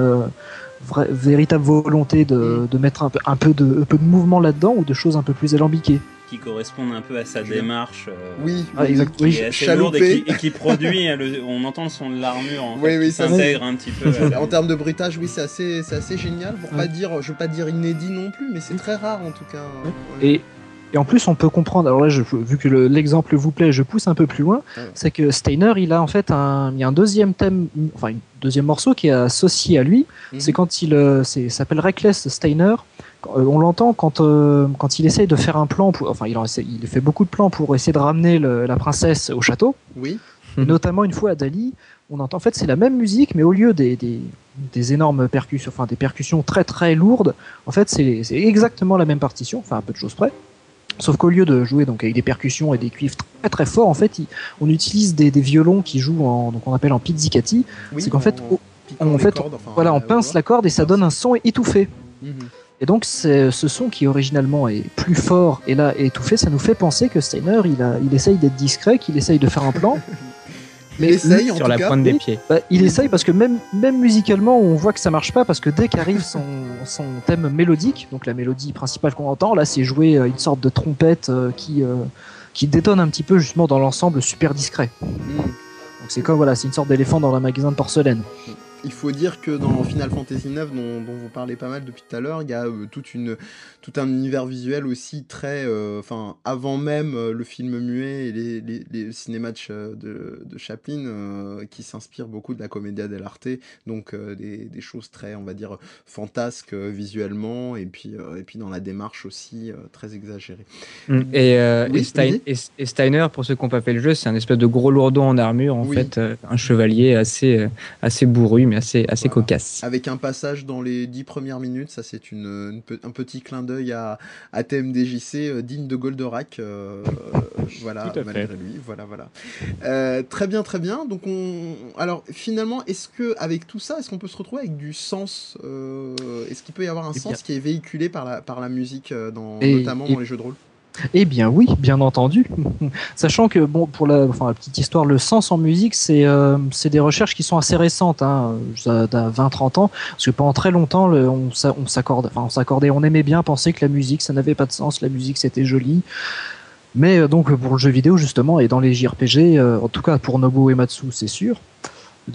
vraie- véritable volonté de, Mm. de mettre un peu un peu de un peu de mouvement là-dedans ou de choses un peu plus alambiquées. Qui correspondent un peu à sa démarche. euh, Oui, Ah, exact. qui est assez chaloupé. lourde et qui, et qui produit, le- on entend le son de l'armure en Oui, fait, oui, qui ça, s'intègre un petit peu. la- En termes de bruitage, oui, c'est assez, génial. Pour Ouais. pas dire, je veux pas dire inédit non plus, mais c'est très rare en tout cas. Et, et en plus, on peut comprendre. Alors là, je, vu que le- l'exemple vous plaît, je pousse un peu plus loin. Ouais. C'est que Steiner, il a en fait un, il y a un deuxième thème, enfin, un deuxième morceau qui est associé à lui. Mhm. C'est quand il, euh, ça s'appelle Reckless Steiner. Euh, on l'entend quand, euh, quand il essaye de faire un plan. Pour, enfin, il, en essaie- il fait beaucoup de plans pour essayer de ramener le- la princesse au château. Oui, Et Mhm. notamment une fois à Dali, on entend en fait c'est la même musique, mais au lieu des, des, des énormes percussions, enfin des percussions très très lourdes, en fait c'est c'est exactement la même partition, enfin un peu de choses près. Sauf qu'au lieu de jouer donc avec des percussions et des cuivres très très forts, en fait, il- on utilise des, des violons qui jouent en donc on appelle en pizzicati. oui. C'est qu'en fait, piquant en fait, cordes, enfin, Voilà, on pince la corde et ça donne un son étouffé. Mhm. Et donc c'est ce son qui originalement est plus fort et là est étouffé, ça nous fait penser que Steiner il a il essaye d'être discret, qu'il essaye de faire un plan. Il essaye en sur tout la cas. pointe des pieds. Bah, il essaye parce que même, même musicalement, on voit que ça marche pas parce que dès qu'arrive son, son thème mélodique, donc la mélodie principale qu'on entend, là c'est joué euh, une sorte de trompette euh, qui, euh, qui détonne un petit peu justement dans l'ensemble super discret. Mhm. Donc c'est comme voilà, c'est une sorte d'éléphant dans un magasin de porcelaine. Il faut dire que dans Final Fantasy IX, dont, dont vous parlez pas mal depuis tout à l'heure, il y a euh, toute une, tout un univers visuel aussi très, euh, enfin, avant même euh, le film muet et les, les, les cinémas de, Cha- de, de Chaplin, euh, qui s'inspirent beaucoup de la Commedia dell'arte, donc euh, des, des choses très, on va dire, fantasques euh, visuellement, et puis, euh, et puis dans la démarche aussi euh, très exagérée. Mm. Et, euh, Oui, et, Stein- oui. et- et Steiner, pour ceux qui n'ont pas fait le jeu, c'est un espèce de gros lourdon en armure, en Oui. fait, euh, un chevalier assez, euh, assez bourru, mais assez, assez Voilà. cocasse. Avec un passage dans les dix premières minutes, ça c'est une, un petit clin d'œil à, à TMDJC euh, digne de Goldorak. euh, voilà, malgré fait. lui. Voilà, voilà. Euh, très bien, très bien. Donc on, alors finalement, est-ce que avec tout ça, est-ce qu'on peut se retrouver avec du sens euh, Est-ce qu'il peut y avoir un Eh sens bien. qui est véhiculé par la, par la musique, dans, Et- notamment et- dans les jeux de rôle? Eh bien oui, bien entendu. Sachant que bon, pour la, la petite histoire, le sens en musique, c'est euh, des recherches qui sont assez récentes, hein, ça date 20-30 ans, parce que pendant très longtemps, on s'a- on s'accorde, enfin on s'accordait, on aimait bien penser que la musique, ça n'avait pas de sens, la musique c'était joli. Mais euh, donc pour le jeu vidéo justement et dans les JRPG, euh, en tout cas pour Nobuo Ematsu, c'est sûr.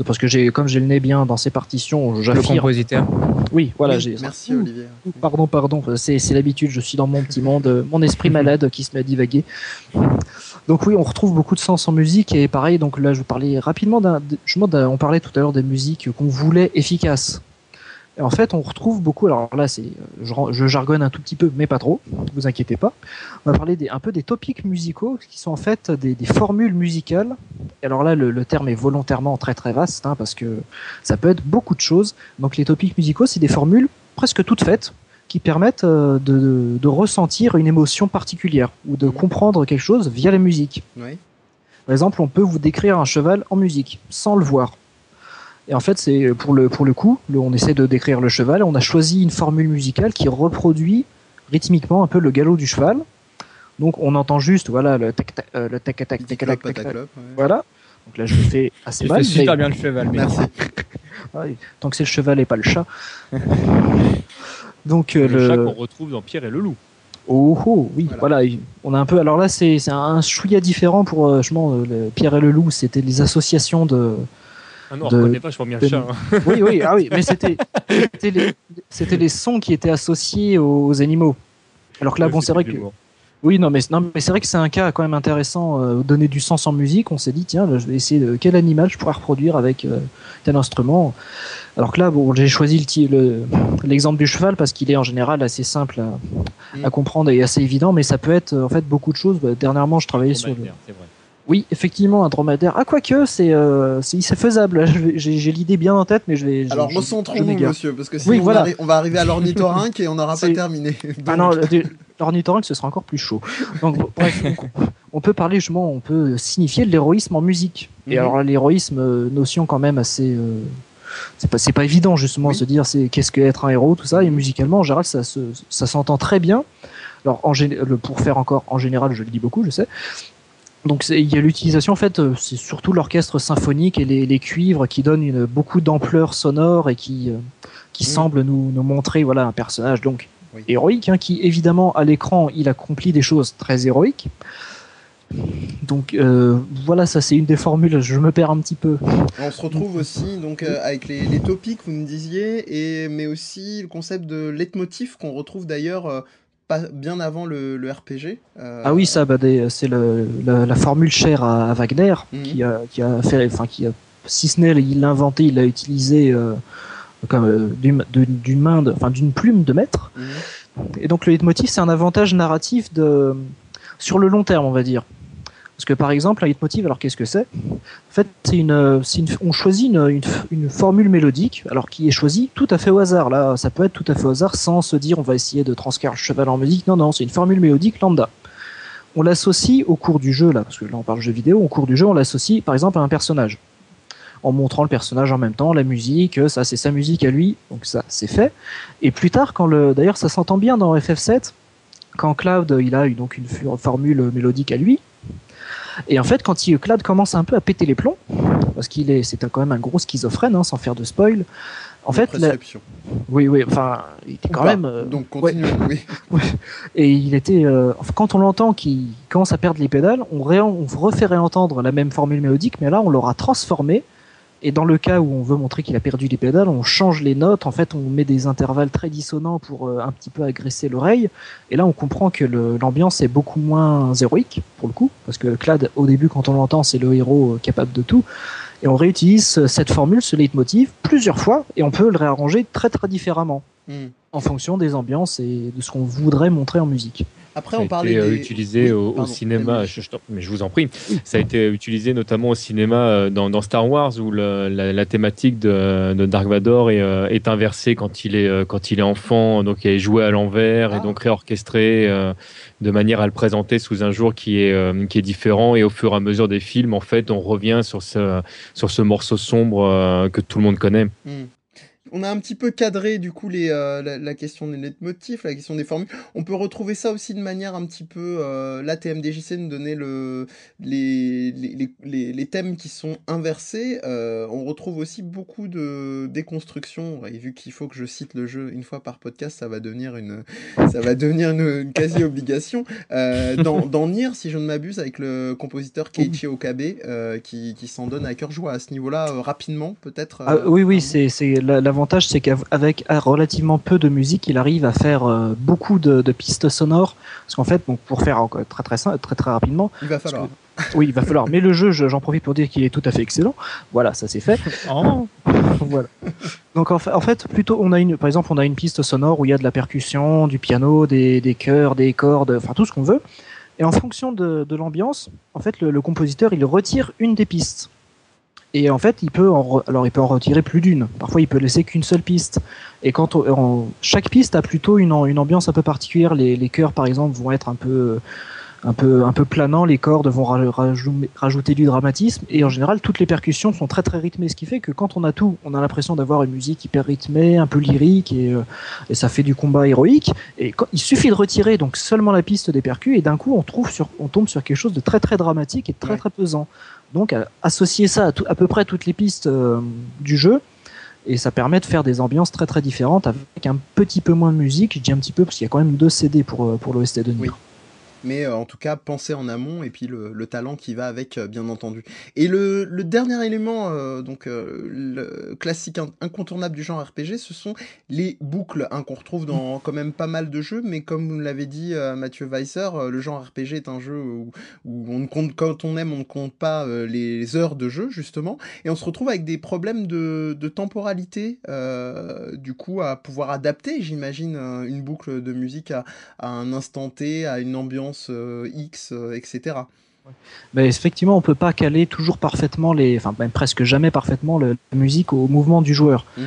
Parce que j'ai, comme j'ai le nez bien dans ces partitions, Le j'affirme. compositeur. Oui, voilà, Oui, j'ai. Merci Ouh, Olivier. Pardon, pardon, c'est l'habitude, je suis dans mon petit monde, euh, mon esprit malade qui se met à divaguer. Donc oui, on retrouve beaucoup de sens en musique et pareil, donc là je vous parlais rapidement d'un- on parlait tout à l'heure des musiques qu'on voulait efficaces. Et en fait, on retrouve beaucoup, alors là c'est, euh, je, jargonne un tout petit peu, mais pas trop, vous inquiétez pas. On va parler des, un peu des topics musicaux qui sont en fait des, des formules musicales. Et alors là, le, le terme est volontairement très très vaste hein, parce que ça peut être beaucoup de choses. Donc les topics musicaux, c'est des formules presque toutes faites qui permettent euh, de, de ressentir une émotion particulière ou de Mhm. comprendre quelque chose via la musique. Oui. Par exemple, on peut vous décrire un cheval en musique sans le voir. Et en fait, c'est pour le pour le coup, le- on essaie de décrire le cheval. On a choisi une formule musicale qui reproduit rythmiquement un peu le galop du cheval. Donc, on entend juste voilà le tac tac euh, le tac tac tac tac tac tac. ouais. Voilà. Donc là, je le fais assez mal. fait super mais- bien le cheval. Mais... Merci. Ouais, tant que c'est le cheval et pas le chat. Donc euh, Le, le, chat qu'on retrouve dans Pierre et le loup. Oh, oh, oui, Voilà. voilà. On a un peu. Alors là, c'est un chouïa différent pour euh, euh, le Pierre et le loup. C'était les associations de. Ah non, on reconnaît vachement bien le de- chat. hein. Oui, oui, ah oui. Mais c'était c'était les les sons qui étaient associés aux, aux animaux. Alors que là, Ouais, bon, c'est vrai que. Oui, non, mais, non, mais c'est vrai que c'est un cas quand même intéressant. Euh, donner du sens en musique, on s'est dit, tiens, je vais essayer de quel animal je pourrais reproduire avec euh, tel instrument. Alors que là, bon, j'ai choisi le- l'exemple du cheval parce qu'il est en général assez simple à, Mm. à comprendre et assez évident, mais ça peut être en fait beaucoup de choses. Bah, dernièrement, je travaillais sur le. Oui, effectivement, un dromadaire. Ah, quoique, c'est euh, c'est faisable. J'ai l'idée bien en tête, mais je vais. je- Alors recentrons-nous, monsieur, parce que sinon Oui, on, voilà. arri- on va arriver à l'ornithorynque et on n'aura pas terminé. Ah Donc, non, le- le- l'ornithorynque, ce sera encore plus chaud. Donc, bref, on, peut parler justement, on peut signifier de l'héroïsme en musique. Et Mhm. alors, l'héroïsme, euh, notion quand même assez. euh, c'est pas, c'est pas évident justement Oui. de se dire c'est qu'est-ce que être un héros, tout ça. Et musicalement, en général, ça, se, ça s'entend très bien. Alors, en, pour faire encore, en général, je le dis beaucoup, je sais. Donc il y a l'utilisation en fait, euh, c'est surtout l'orchestre symphonique et les, les cuivres qui donnent une, beaucoup d'ampleur sonore et qui euh, qui Mhm. semblent nous, nous montrer voilà un personnage donc Oui. héroïque hein, qui évidemment à l'écran il accomplit des choses très héroïques. Donc euh, voilà ça c'est une des formules. Je me perds un petit peu. On se retrouve aussi donc euh, avec les, les topics, vous me disiez, et mais aussi le concept de leitmotiv qu'on retrouve d'ailleurs euh, pas bien avant le, le RPG. euh, Ah oui ça bah, c'est la, formule chère à, à Wagner Mhm. qui a qui a fait enfin qui a si ce n'est il l'a inventé il l'a utilisé euh, comme euh, d'une main enfin d'une plume de maître. mhm. Et donc le leitmotiv, c'est un avantage narratif de sur le long terme, on va dire. Parce que par exemple, un leitmotiv, alors qu'est-ce que c'est? En fait, c'est une, on choisit une, formule mélodique, alors qui est choisie tout à fait au hasard. Là, ça peut être tout à fait au hasard, sans se dire on va essayer de transcrire le cheval en musique. Non, non, c'est une formule mélodique lambda. On l'associe au cours du jeu, là, parce que là on parle de jeu vidéo, au cours du jeu, on l'associe par exemple à un personnage. En montrant le personnage en même temps, la musique, ça c'est sa musique à lui, donc ça c'est fait. Et plus tard, quand le, d'ailleurs, ça s'entend bien dans FF7, quand Cloud, il a donc une formule mélodique à lui. Et en fait, quand il, Cloud commence un peu à péter les plombs, parce qu'il est, c'est quand même un gros schizophrène, hein, sans faire de spoil. En fait, la- oui, oui, enfin, il était quand pas. même. euh, Donc ouais. continuons. Oui. et il était, euh, enfin, quand on l'entend qu'il commence à perdre les pédales, on, ré- on refait réentendre la même formule mélodique, mais là on l'aura transformée. Et dans le cas où on veut montrer qu'il a perdu les pédales, on change les notes. En fait, on met des intervalles très dissonants pour euh, un petit peu agresser l'oreille. Et là, on comprend que l'ambiance est beaucoup moins héroïque pour le coup, parce que Clad, au début, quand on l'entend, c'est le héros euh, capable de tout. Et on réutilise cette formule, ce leitmotiv, plusieurs fois, et on peut le réarranger très très différemment Mhm. en fonction des ambiances et de ce qu'on voudrait montrer en musique. Après, Ça a on parlait été euh, des... utilisé Oui, au, au cinéma, je- je mais je vous en prie. Ça a été utilisé notamment au cinéma euh, dans, dans Star Wars où la, la thématique de, de Dark Vador est, euh, est inversée quand il est quand il est enfant, donc elle est jouée à l'envers Ah. et donc réorchestrée euh, de manière à le présenter sous un jour qui est euh, qui est différent et au fur et à mesure des films, en fait, on revient sur ce sur ce morceau sombre que tout le monde connaît. Hmm. On a un petit peu cadré du coup les, euh, la, la question des leitmotifs, la question des formules. On peut retrouver ça aussi de manière un petit peu. Euh, là, TMDJC nous donnait le, les, les, les, les, thèmes qui sont inversés. Euh, on retrouve aussi beaucoup de déconstruction. Et vu qu'il faut que je cite le jeu une fois par podcast, ça va devenir une, ça va devenir une, une quasi-obligation. Euh, dans, dans Nier, si je ne m'abuse, avec le compositeur Keiichi Okabe, qui, qui s'en donne à cœur joie à ce niveau-là, rapidement peut-être. Ah, oui, oui, c'est c'est la- l'avantage, c'est qu'avec euh, relativement peu de musique, il arrive à faire euh, beaucoup de, de pistes sonores. Parce qu'en fait, bon, pour faire encore très très simple, très très rapidement, Il va falloir. oui, il va falloir. Mais le jeu, je- j'en profite pour dire qu'il est tout à fait excellent. Voilà, ça c'est fait. voilà. Donc en fait, en fait, plutôt, on a une, par exemple, on a une piste sonore où il y a de la percussion, du piano, des, des chœurs, des cordes, enfin tout ce qu'on veut. Et en fonction de, de l'ambiance, en fait, le, le compositeur, il retire une des pistes. Et en fait, il peut en, re- alors il peut en retirer plus d'une. Parfois, il peut laisser qu'une seule piste. Et quand on- chaque piste a plutôt une, une ambiance un peu particulière. Les, les chœurs, par exemple, vont être un peu un peu un peu planants. Les cordes vont ra- rajou- rajouter du dramatisme. Et en général, toutes les percussions sont très très rythmées. Ce qui fait que quand on a tout, on a l'impression d'avoir une musique hyper rythmée, un peu lyrique, et, euh, et ça fait du combat héroïque. Et quand, il suffit de retirer donc seulement la piste des percus, et d'un coup, on trouve sur, on tombe sur quelque chose de très très dramatique et très Ouais. très pesant. Donc, à- associer ça à, à peu près toutes les pistes euh, du jeu, et ça permet de faire des ambiances très très différentes avec un petit peu moins de musique. Je dis un petit peu parce qu'il y a quand même deux CD pour, euh, pour l'OST de Nier. Oui. Mais en tout cas penser en amont et puis le, le talent qui va avec, bien entendu. Et le, le dernier élément, donc le classique incontournable du genre RPG, ce sont les boucles hein, qu'on retrouve dans quand même pas mal de jeux, mais comme vous l'avez dit Mathieu Weisser, le genre RPG est un jeu où, où, on ne compte quand on aime, on ne compte pas les heures de jeu justement, et on se retrouve avec des problèmes de, de temporalité, du coup à pouvoir adapter, j'imagine, une boucle de musique à, à, un instant T, à une ambiance X, etc. Mais effectivement, on peut pas caler toujours parfaitement les, enfin même presque jamais parfaitement la musique au mouvement du joueur. Mmh.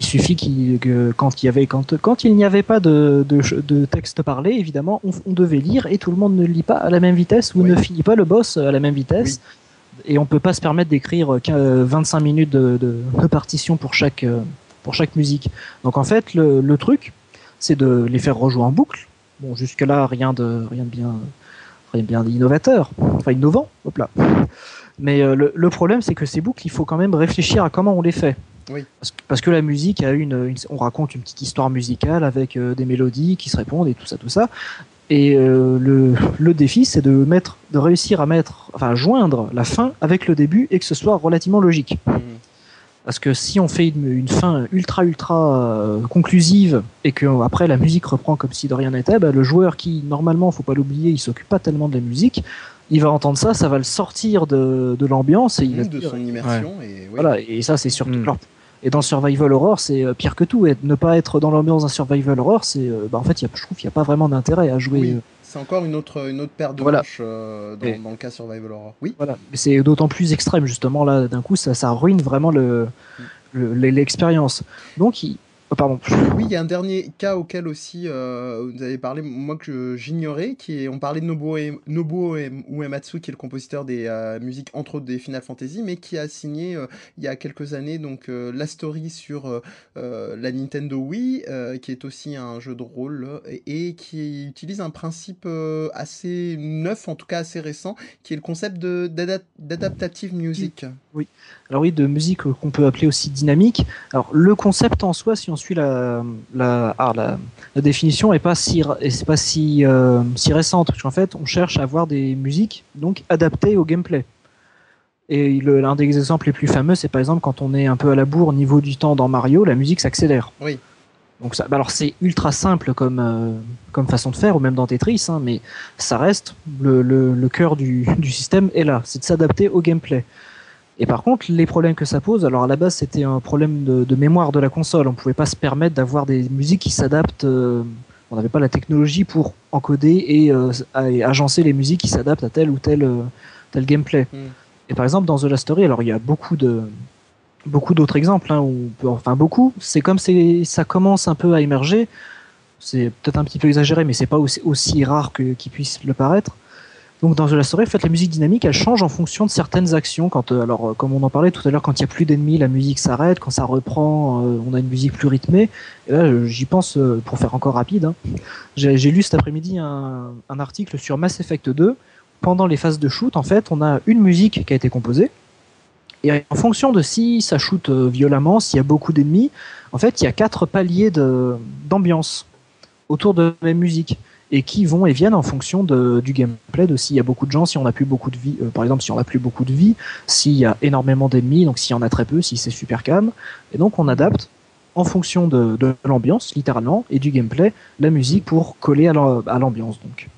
Il suffit qu'il, que quand il y avait quand, quand il n'y avait pas de, de, de texte parlé, évidemment, on, on, devait lire et tout le monde ne lit pas à la même vitesse ou Oui. ne finit pas le boss à la même vitesse. Et on peut pas se permettre d'écrire qu'un- 25 minutes de, partition pour chaque euh, pour chaque musique. Donc en fait, le, le truc, c'est de les faire rejouer en boucle. Bon, jusque là, rien de rien de bien rien de bien innovateur, enfin innovant, hop là. Mais euh, le, le problème, c'est que ces boucles, il faut quand même réfléchir à comment on les fait. Oui. Parce, que- parce que la musique a une, une- on raconte une petite histoire musicale avec euh, des mélodies qui se répondent et tout ça, tout ça. Et euh, le, le défi, c'est de mettre, de réussir à mettre, enfin, joindre la fin avec le début et que ce soit relativement logique. Mmh. Parce que si on fait une, une fin ultra ultra euh, conclusive et que euh, après la musique reprend comme si de rien n'était, bah, le joueur qui normalement, faut pas l'oublier, il s'occupe pas tellement de la musique, il va entendre ça, ça va le sortir de, de l'ambiance et il va de dire- son immersion. Et, voilà, et ça c'est surtout. Mm. et dans survival horror, c'est euh, pire que tout. Et ne pas être dans l'ambiance d'un survival horror, c'est, euh, bah, en fait, il y a- je trouve qu'il n'y a pas vraiment d'intérêt à jouer. Oui. C'est encore une autre, une autre paire de Voilà. manches euh, dans, Et- dans le cas Survival Horror. Oui. Voilà, mais c'est d'autant plus extrême justement là. D'un coup, ça, ça ruine vraiment le, le- l'expérience. Donc, il... oh, pardon. Oui, il y a un dernier cas auquel aussi euh, vous avez parlé, moi que j'ignorais, qui est, on parlait de Nobuo, E- Nobuo Uematsu, qui est le compositeur des euh, musiques entre autres des Final Fantasy, mais qui a signé euh, il y a quelques années donc euh, la story sur euh, euh, la Nintendo Wii, euh, qui est aussi un jeu de rôle et, et qui utilise un principe euh, assez neuf, en tout cas assez récent, qui est le concept d'adaptative music. Alors oui, de musique euh, qu'on peut appeler aussi dynamique. Alors le concept en soi, si on suit la la, ah, la, la définition, est pas si c'est pas si euh, si récente. Parce qu'en fait, on cherche à avoir des musiques donc adaptées au gameplay. Et l'un des exemples les plus fameux, c'est par exemple quand on est un peu à la bourre au niveau du temps dans Mario, la musique s'accélère. Oui. Donc ça, bah alors c'est ultra simple comme euh, comme façon de faire, ou même dans Tetris, hein, mais ça reste le, le, le cœur du, du système est là, c'est de s'adapter au gameplay. Et par contre, les problèmes que ça pose, alors à la base c'était un problème de, de mémoire de la console, on pouvait pas se permettre d'avoir des musiques qui s'adaptent, euh, on n'avait pas la technologie pour encoder et, euh, et agencer les musiques qui s'adaptent à tel ou tel euh, tel gameplay. Mm. Et par exemple dans The Last Story, alors il y a beaucoup de beaucoup d'autres exemples, hein, où on peut- enfin beaucoup. C'est comme ça commence un peu à émerger. C'est peut-être un petit peu exagéré, mais c'est pas aussi, aussi rare qu'il puisse le paraître. Donc dans Last Story, en fait, la musique dynamique, elle change en fonction de certaines actions. Quand, euh, alors, euh, comme on en parlait tout à l'heure, quand il y a plus d'ennemis, la musique s'arrête. Quand ça reprend, euh, on a une musique plus rythmée. Et là, j'y pense pour faire encore rapide. hein. J'ai lu cet après-midi un, un article sur Mass Effect 2. Pendant les phases de shoot, en fait, on a une musique qui a été composée. Et en fonction de si ça shoot violemment, s'il y a beaucoup d'ennemis, en fait, il y a quatre paliers d'ambiance autour de la même musique et qui vont et viennent en fonction de, du gameplay, de s'il y a beaucoup de gens, si on n'a plus beaucoup de vie, euh, par exemple si on n'a plus beaucoup de vie, s'il y a énormément d'ennemis, donc s'il y en a très peu, si c'est super calme. Et donc on adapte en fonction de, de l'ambiance, littéralement, et du gameplay, la musique pour coller à l'am- à l'ambiance. Donc.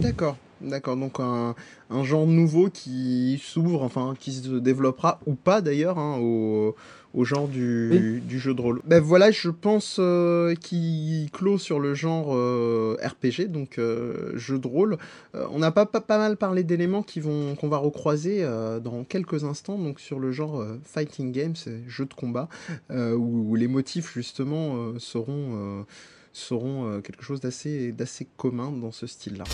D'accord, d'accord. Donc un, un genre nouveau qui s'ouvre, enfin qui se développera ou pas d'ailleurs hein, au, au genre du, du jeu de rôle. Ben voilà, je pense euh, qui clôt sur le genre euh, RPG, donc euh, jeu de rôle. On n'a pas, pas pas mal parlé d'éléments qui vont qu'on va recroiser dans quelques instants, donc sur le genre fighting games, jeu de combat, où, où les motifs justement seront seront quelque chose d'assez d'assez commun dans ce style-là.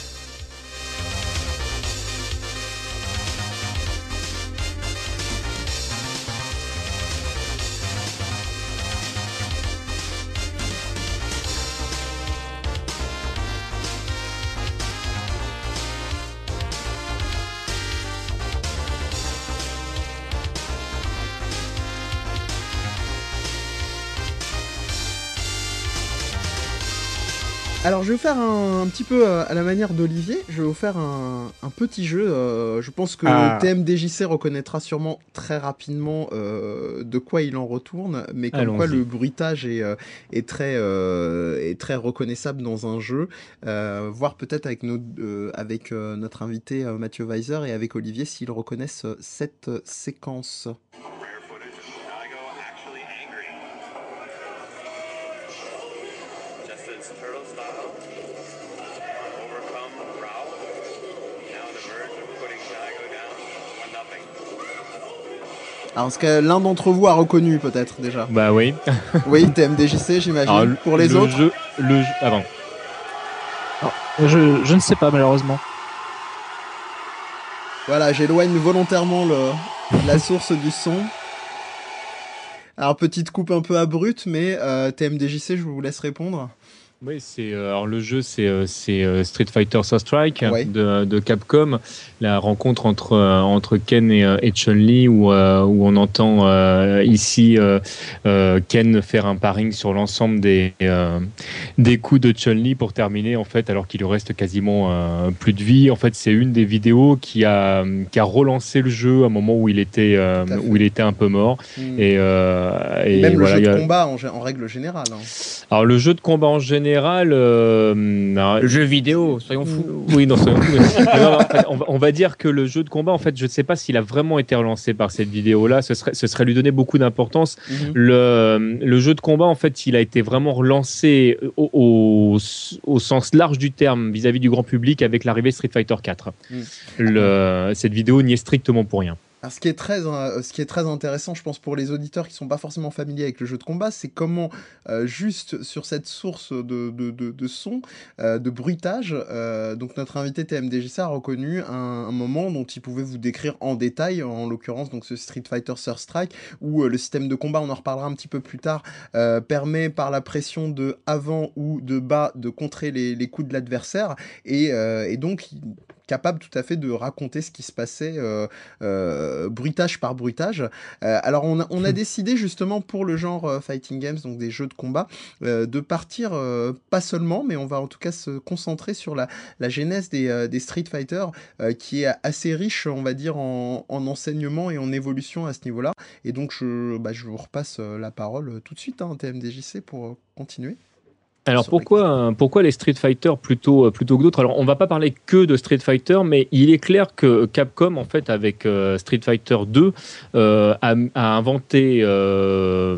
Alors je vais vous faire un, un petit peu euh, à la manière d'Olivier, je vais vous faire un, un petit jeu. euh, je pense que Ah. TMDJC reconnaîtra sûrement très rapidement euh, de quoi il en retourne, mais comme quoi le bruitage est, est, très, euh, est très reconnaissable dans un jeu. Euh, voir peut-être avec, nos, avec notre invité Mathieu Weiser et avec Olivier s'ils reconnaissent cette séquence. Alors est-ce que l'un d'entre vous a reconnu peut-être déjà Bah oui. Oui, TMDJC j'imagine. Alors, Pour les le autres jeu, le jeu- ah bon. Je, je ne sais pas malheureusement. Voilà, j'éloigne volontairement le, la source du son. Alors, petite coupe un peu abrupte, mais euh, TMDJC, je vous laisse répondre. Oui, c'est euh, alors le jeu c'est euh, euh, Street Fighter Third Strike Ouais. de, de Capcom, la rencontre entre entre Ken et, et Chun Li où où on entend euh, ici euh, Ken faire un paring sur l'ensemble des euh, des coups de Chun Li pour terminer en fait alors qu'il lui reste quasiment plus de vie. En fait, c'est une des vidéos qui a qui a relancé le jeu à un moment où il était où il était un peu mort et, euh, et Même voilà, le jeu a- de combat en règle générale. hein. alors le jeu de combat en général, euh, alors, Le jeu vidéo, soyons fous. oui, non, soyons fous, mais- non, en fait, on, va, on va dire que le jeu de combat, en fait, je ne sais pas s'il a vraiment été relancé par cette vidéo-là. Ce serait, ce serait lui donner beaucoup d'importance. Mhm. Le, le jeu de combat, en fait, il a été vraiment relancé au, au, au sens large du terme vis-à-vis du grand public avec l'arrivée de Street Fighter 4. Mm. Le, cette vidéo n'y est strictement pour rien. Alors, ce qui est très, euh, ce qui est très intéressant, je pense, pour les auditeurs qui sont pas forcément familiers avec le jeu de combat, c'est comment, euh, juste sur cette source de, de, de, son, euh, de bruitage, donc notre invité TMDJC a reconnu un, moment dont il pouvait vous décrire en détail, en l'occurrence donc ce Street Fighter Third Strike, où le système de combat, on en reparlera un petit peu plus tard, permet par la pression de avant ou de bas de contrer les, coups de l'adversaire, et, et donc capable tout à fait de raconter ce qui se passait euh, euh, bruitage par bruitage. Euh, alors on a, on a décidé justement pour le genre fighting games, donc des jeux de combat, de partir pas seulement, mais on va en tout cas se concentrer sur la, la genèse des, des Street Fighter, qui est assez riche, on va dire, en, en enseignement et en évolution à ce niveau-là. Et donc je, bah, je vous repasse la parole tout de suite, hein, TMDJC, pour continuer. Alors Sur les pourquoi, pourquoi les Street Fighter plutôt, euh, plutôt que d'autres? Alors on va pas parler que de Street Fighter, mais il est clair que Capcom, en fait, avec euh, Street Fighter 2, euh, a, a inventé, euh,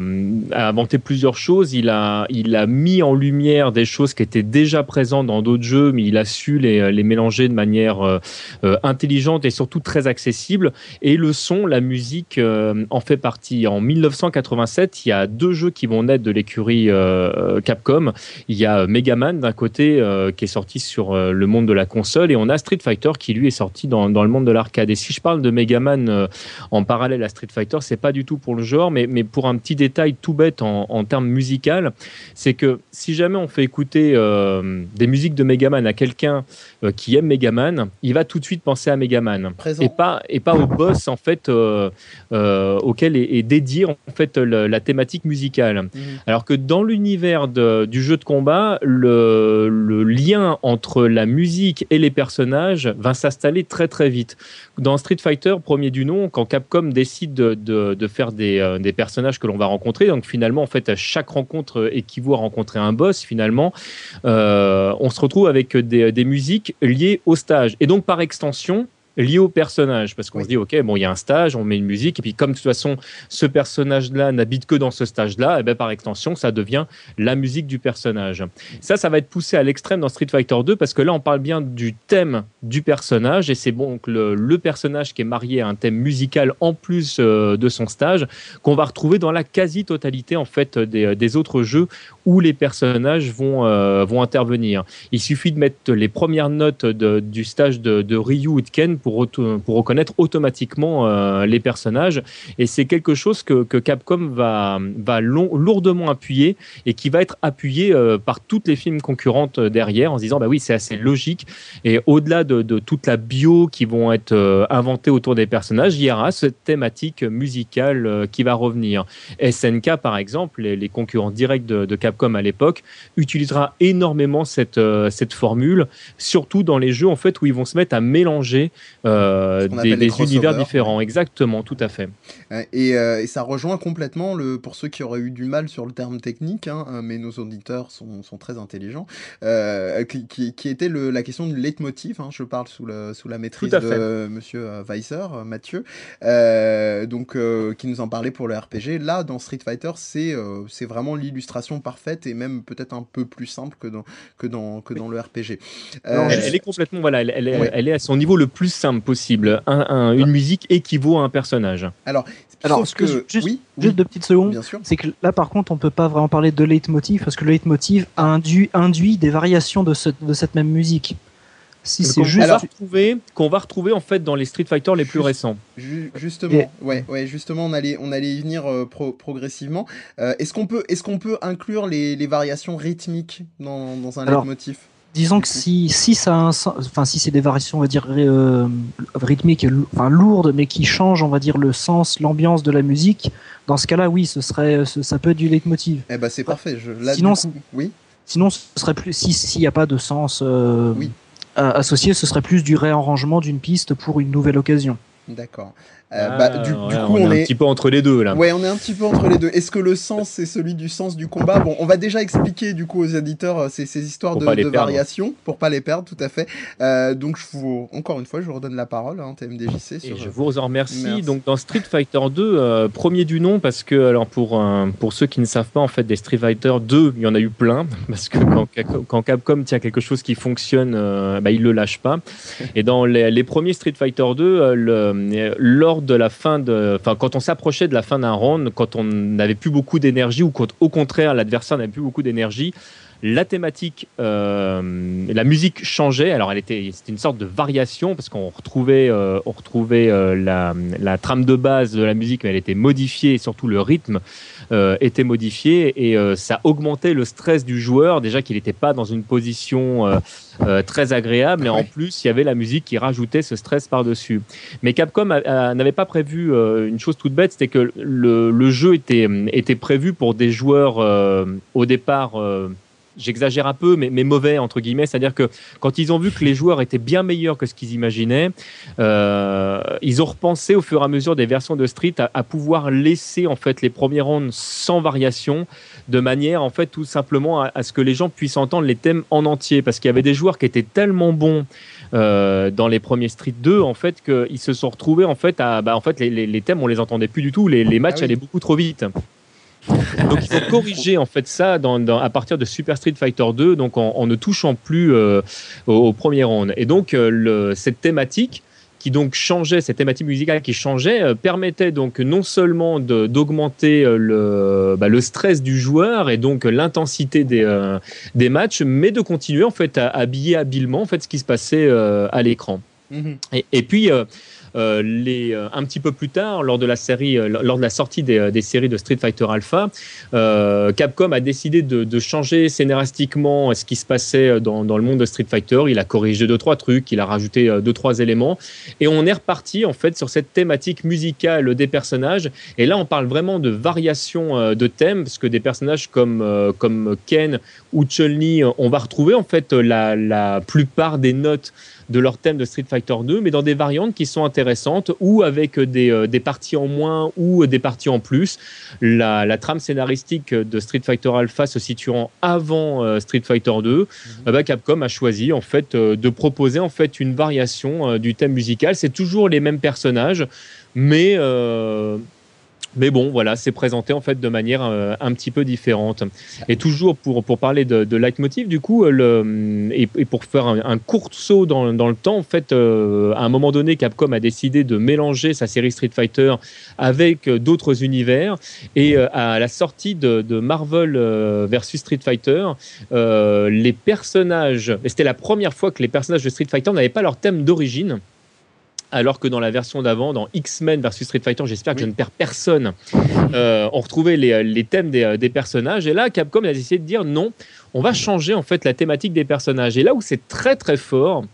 a inventé plusieurs choses. Il a, il a mis en lumière des choses qui étaient déjà présentes dans d'autres jeux, mais il a su les, les mélanger de manière euh, euh, intelligente et surtout très accessible. Et le son, la musique euh, en fait partie. En 1987, il y a deux jeux qui vont naître de l'écurie euh, Capcom. Il y a Megaman d'un côté euh, qui est sorti sur euh, le monde de la console et on a Street Fighter qui lui est sorti dans, dans le monde de l'arcade. Et si je parle de Megaman euh, en parallèle à Street Fighter, c'est pas du tout pour le genre, mais, mais pour un petit détail tout bête en, en termes musical, c'est que si jamais on fait écouter euh, des musiques de Megaman à quelqu'un euh, qui aime Megaman, il va tout de suite penser à Megaman Présent. et pas et pas au boss en fait euh, euh, auquel est, est dédié en fait la thématique musicale. Mhm. Alors que dans l'univers du jeu combat, le, lien entre la musique et les personnages va s'installer très très vite. Dans Street Fighter, premier du nom, quand Capcom décide de, de- faire des, euh, des personnages que l'on va rencontrer, donc finalement en fait à chaque rencontre équivaut à rencontrer un boss finalement, euh, on se retrouve avec des, des musiques liées au stage et donc par extension liées au personnage parce qu'on Oui. se dit ok bon il y a un stage on met une musique et puis comme de toute façon ce personnage-là n'habite que dans ce stage-là, et ben par extension, ça devient la musique du personnage. Ça, ça va être poussé à l'extrême dans Street Fighter 2 parce que là, on parle bien du thème du personnage et c'est bon que le, le personnage qui est marié à un thème musical en plus euh, de son stage qu'on va retrouver dans la quasi-totalité en fait des, des autres jeux où les personnages vont, euh, vont intervenir. Il suffit de mettre les premières notes du stage de, Ryu ou de Ken pour, reconnaître automatiquement euh, les personnages. Et c'est quelque chose que, Capcom va, va lourdement appuyer et qui va être appuyé euh, par toutes les films concurrentes derrière en se disant bah oui c'est assez logique. Et au-delà de, toute la bio qui vont être inventées autour des personnages il y aura cette thématique musicale qui va revenir. SNK par exemple les, concurrents directs de Capcom Capcom à l'époque, utilisera énormément cette, euh, cette formule, surtout dans les jeux en fait où ils vont se mettre à mélanger euh, des, univers différents. Exactement, tout à fait. Et, euh, et ça rejoint complètement, le, pour ceux qui auraient eu du mal sur le terme technique, hein, mais nos auditeurs sont, sont très intelligents, qui, qui, qui était le, la question du leitmotiv, hein, je parle sous, le, sous la maîtrise de monsieur euh, Mathieu, donc, qui nous en parlait pour le RPG. Là, dans Street Fighter, c'est c'est vraiment l'illustration parfaite et même peut-être un peu plus simple que dans, que dans, que dans le RPG. Euh, Elle, elle est complètement, voilà, elle, elle Ouais. elle est à son niveau le plus simple possible. Un- un- une musique équivaut à un personnage. alors, Alors, sauf que, juste- juste- oui, Juste deux petites secondes. C'est que là, par contre, on peut pas vraiment parler de leitmotiv parce que le leitmotiv induit, induit des variations de, ce- de cette même musique. Si c'est Qu'on juste. va retrouver, qu'on va retrouver en fait dans les Street Fighter les plus Juste- récents. Ju- Justement, ouais, ouais, justement, on allait, on allait y venir euh, pro- progressivement. Euh, est-ce qu'on peut, est-ce qu'on peut inclure les, les variations rythmiques dans, dans un Alors, leitmotiv Disons que si, si ça a un sens, enfin si c'est des variations, on va dire euh, rythmiques, enfin lourdes, mais qui changent, on va dire le sens, l'ambiance de la musique, dans ce cas-là, oui, ce serait, ce- ça peut être du leitmotiv. Eh ben, c'est parfait. Je, là, Sinon, coup, oui. Sinon, ce serait plus, si s'il n'y a pas de sens euh, Oui. Associé, ce serait plus du réarrangement d'une piste pour une nouvelle occasion. D'accord. Euh, Ah, bah, du, du ouais, coup, on, est, est, un petit peu entre les deux là. Ouais, on est un petit peu entre les deux. Est-ce que le sens, c'est celui du sens du combat? Bon, on va déjà expliquer du coup aux éditeurs euh, ces, ces histoires Pour de, variations pour pas les perdre, tout à fait. Euh, donc, je vous, encore une fois, je vous redonne la parole, hein, TMDJC. Et je vous en remercie. Merci. Donc dans Street Fighter 2, euh, premier du nom parce que alors pour euh, pour ceux qui ne savent pas en fait des Street Fighter 2, il y en a eu plein parce que quand, quand Capcom tient quelque chose qui fonctionne, euh, bah, il le lâche pas. Et dans les, les premiers Street Fighter 2, euh, le, lors de la fin de, enfin quand on s'approchait de la fin d'un round, quand on n'avait plus beaucoup d'énergie ou quand au contraire l'adversaire n'avait plus beaucoup d'énergie, la thématique, euh, la musique changeait. Alors, elle était, c'était une sorte de variation parce qu'on retrouvait, euh, on retrouvait euh, la, la trame de base de la musique, mais elle était modifiée et surtout le rythme était modifié et ça augmentait le stress du joueur. Déjà qu'il n'était pas dans une position euh, très agréable et en Ouais. plus, il y avait la musique qui rajoutait ce stress par-dessus. Mais Capcom n'avait pas prévu euh, une chose toute bête, c'était que le, le jeu était, était prévu pour des joueurs euh, au départ. J'exagère un peu, mais, mais mauvais entre guillemets. C'est-à-dire que quand ils ont vu que les joueurs étaient bien meilleurs que ce qu'ils imaginaient, euh, ils ont repensé au fur et à mesure des versions de Street à, à pouvoir laisser en fait les premiers rounds sans variation, de manière en fait tout simplement à, à ce que les gens puissent entendre les thèmes en entier, parce qu'il y avait des joueurs qui étaient tellement bons euh, dans les premiers Street 2 en fait qu'ils se sont retrouvés en fait à bah, en fait les, les- les thèmes on les entendait plus du tout, les, les matchs Ah oui. allaient beaucoup trop vite. Donc ils ont corrigé en fait ça dans, dans- à partir de Super Street Fighter 2, donc en, en ne touchant plus euh, au, au premier round. Et donc euh, le, cette thématique qui donc changeait, cette thématique musicale qui changeait, euh, permettait donc non seulement d'augmenter euh, le, bah, le stress du joueur et donc l'intensité des, euh, des matchs, mais de continuer en fait à habiller habilement en fait ce qui se passait euh, à l'écran. Mhm. Et, et puis, les, euh, un petit peu plus tard, lors de la série, euh, lors de la sortie des, euh, séries de Street Fighter Alpha, euh, Capcom a décidé de, changer scénaristiquement ce qui se passait dans, le monde de Street Fighter. Il a corrigé deux trois trucs, il a rajouté euh, deux trois éléments, et on est reparti en fait sur cette thématique musicale des personnages. Et là, on parle vraiment de variation euh, de thèmes, parce que des personnages comme euh, Ken ou Chun-Li, euh, on va retrouver en fait la plupart des notes de leur thème de Street Fighter 2, mais dans des variantes qui sont intéressantes, ou avec des, euh, des parties en moins ou des parties en plus. La, la trame scénaristique de Street Fighter Alpha se situant avant euh, Street Fighter 2, eh ben, Capcom a choisi en fait euh, de proposer en fait une variation du thème musical. C'est toujours les mêmes personnages, mais euh, mais bon, voilà, c'est présenté en fait de manière euh, un petit peu différente. Et toujours pour, pour parler de, leitmotiv, du coup, et, pour faire un, un court saut dans, dans le temps, en fait, euh, à un moment donné, Capcom a décidé de mélanger sa série Street Fighter avec euh, d'autres univers. Et à la sortie de, de Marvel versus Street Fighter, les personnages, et c'était la première fois que les personnages de Street Fighter n'avaient pas leur thème d'origine. Alors que dans la version d'avant, dans X-Men versus Street Fighter, j'espère que Oui. je ne perds personne, euh, on retrouvait les, les thèmes des, des personnages. Et là, Capcom a décidé de dire non, on va changer en fait la thématique des personnages. Et là où c'est très très fort,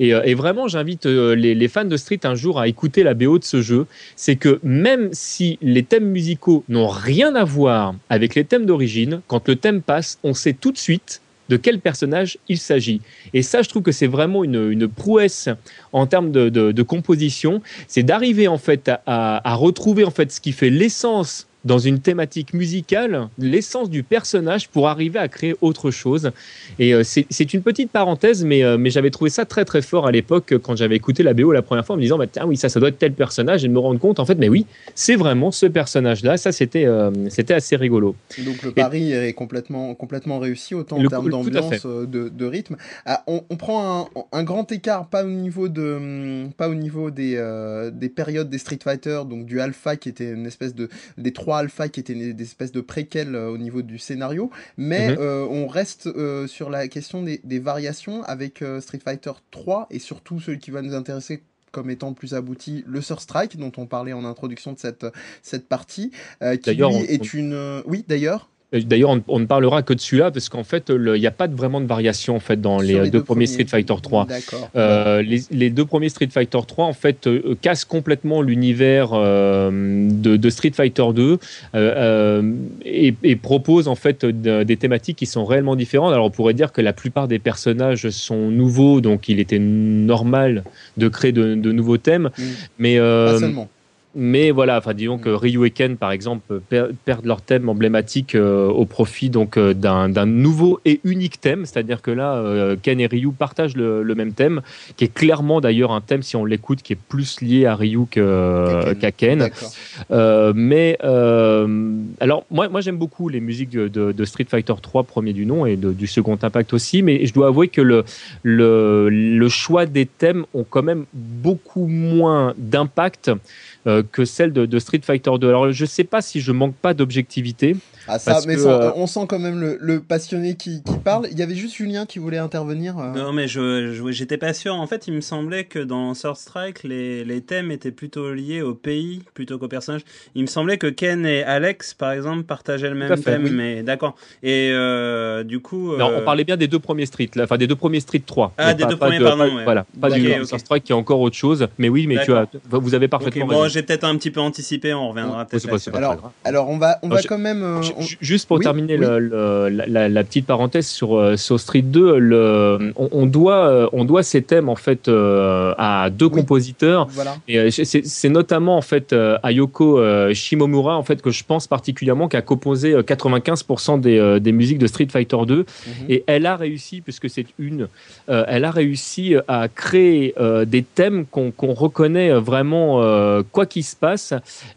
Et, euh, et vraiment, j'invite euh, les, les fans de Street un jour à écouter la BO de ce jeu. C'est que même si les thèmes musicaux n'ont rien à voir avec les thèmes d'origine, quand le thème passe, on sait tout de suite de quel personnage il s'agit. Et ça, je trouve que c'est vraiment une, une prouesse en termes de, de- composition. C'est d'arriver en fait à, à- à retrouver en fait ce qui fait l'essence dans une thématique musicale, l'essence du personnage pour arriver à créer autre chose. Et euh, c'est une petite parenthèse, mais, euh, mais j'avais trouvé ça très très fort à l'époque euh, quand j'avais écouté la BO la première fois en me disant, bah, tiens, oui, ça, ça doit être tel personnage, et de me rendre compte, en fait, mais oui, c'est vraiment ce personnage-là. Ça, c'était euh, c'était assez rigolo. Donc le pari est complètement, complètement réussi, autant Le en termes d'ambiance, de, de rythme. Ah, on, on prend un, un grand écart, pas au niveau de, pas au niveau des, euh, des périodes des Street Fighter, donc du alpha qui était une espèce de, des trois alpha qui étaient des, espèces de préquels euh, au niveau du scénario, mais Mhm. euh, on reste euh, sur la question des, des variations avec Street Fighter 3 et surtout celui qui va nous intéresser comme étant plus abouti, le Sur Strike, dont on parlait en introduction de cette, cette partie, qui lui on- est une... Oui, d'ailleurs D'ailleurs, on, on ne parlera que de celui-là parce qu'en fait, il n'y a pas de- vraiment de variation en fait dans les, Sur euh, les deux, deux premiers premiers. Street Fighter 3. D'accord. Euh, les, les deux premiers Street Fighter 3 en fait euh, cassent complètement l'univers euh, de, de Street Fighter 2 euh, euh, et, et proposent en fait de- des thématiques qui sont réellement différentes. Alors on pourrait dire que la plupart des personnages sont nouveaux, donc il était normal de créer de, nouveaux thèmes, Mm. mais euh, Pas seulement. Mais voilà, enfin disons que Ryu et Ken par exemple per- perdent leur thème emblématique euh, au profit donc euh, d'un nouveau et unique thème, c'est-à-dire que là euh, Ken et Ryu partagent le, le même thème, qui est clairement d'ailleurs un thème si on l'écoute qui est plus lié à Ryu Qu'à Ken. Mais alors moi, moi j'aime beaucoup les musiques de, de- de Street Fighter 3 premier du nom et de- du second impact aussi, mais je dois avouer que le, le, le choix des thèmes ont quand même beaucoup moins d'impact que celle de, Street Fighter 2. Alors je sais pas si je manque pas d'objectivité. Ah ça, Parce mais que, ça, euh, on sent quand même le, le passionné qui, qui parle. Il y avait juste Julien qui voulait intervenir. euh. Non, mais je, je- j'étais pas sûr. En fait, il me semblait que dans Sword Strike, les, les thèmes étaient plutôt liés au pays plutôt qu'au personnage. Il me semblait que Ken et Alex, par exemple, partageaient le même fait, thème, oui. mais d'accord. Et euh, du coup. Non, euh, on parlait bien des deux premiers Street, là, enfin des deux premiers Street 3. Ah, des pas- deux pas premiers, de- pardon, pas- ouais. Voilà, pas du ok. Counter Strike qui est encore autre chose. Mais oui, mais tu as, vous avez parfaitement bon, raison. j'ai peut-être un petit peu anticipé. On reviendra peut-être. Alors, grave. alors on va, on va je- quand même. euh, on- Juste pour Oui, terminer oui. le- le- la, petite parenthèse sur, euh, sur Street 2, le, on, on doit, euh, on doit ces thèmes en fait euh, à deux Oui. compositeurs. Voilà. Et c'est notamment en fait Ayoko Shimomura en fait que je pense particulièrement qui a composé euh, 95% des, des musiques de Street Fighter 2 Mhm. et elle a réussi puisque c'est une elle a réussi à créer des thèmes qu'on reconnaît vraiment quoi qu'il se passe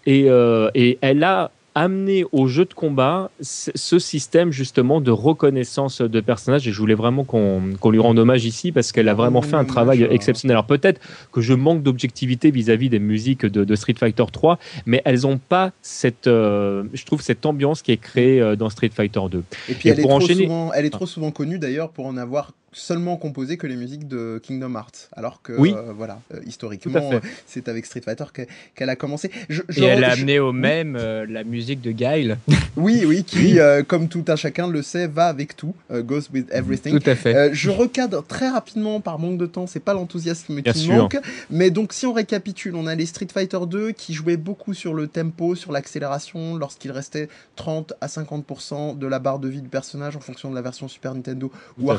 et, et elle a amené au jeu de combat ce système justement de reconnaissance de personnages et je voulais vraiment qu'on lui rende hommage ici parce qu'elle a vraiment fait un travail exceptionnel. Alors peut-être que je manque d'objectivité vis-à-vis des musiques de, de Street Fighter 3, mais elles n'ont pas cette, euh, je trouve, cette ambiance qui est créée euh, dans Street Fighter 2. Et puis Et elle est, pour enchaîner- souvent, elle est trop souvent connue d'ailleurs pour en avoir seulement composé que les musiques de Kingdom Hearts. Alors que, Oui. euh, voilà, euh, historiquement, euh, c'est avec Street Fighter que- qu'elle a commencé. Je- je- Et elle a amené au même euh, la musique de Guile. Oui, oui, qui, comme tout un chacun le sait, va avec tout, goes with everything. Tout à fait. Je recadre très rapidement par manque de temps, c'est pas l'enthousiasme qui sûr. manque, mais donc si on récapitule, on a les Street Fighter 2 qui jouaient beaucoup sur le tempo, sur l'accélération, lorsqu'il restait 30 à 50% de la barre de vie du personnage en fonction de la version Super Nintendo ou fait.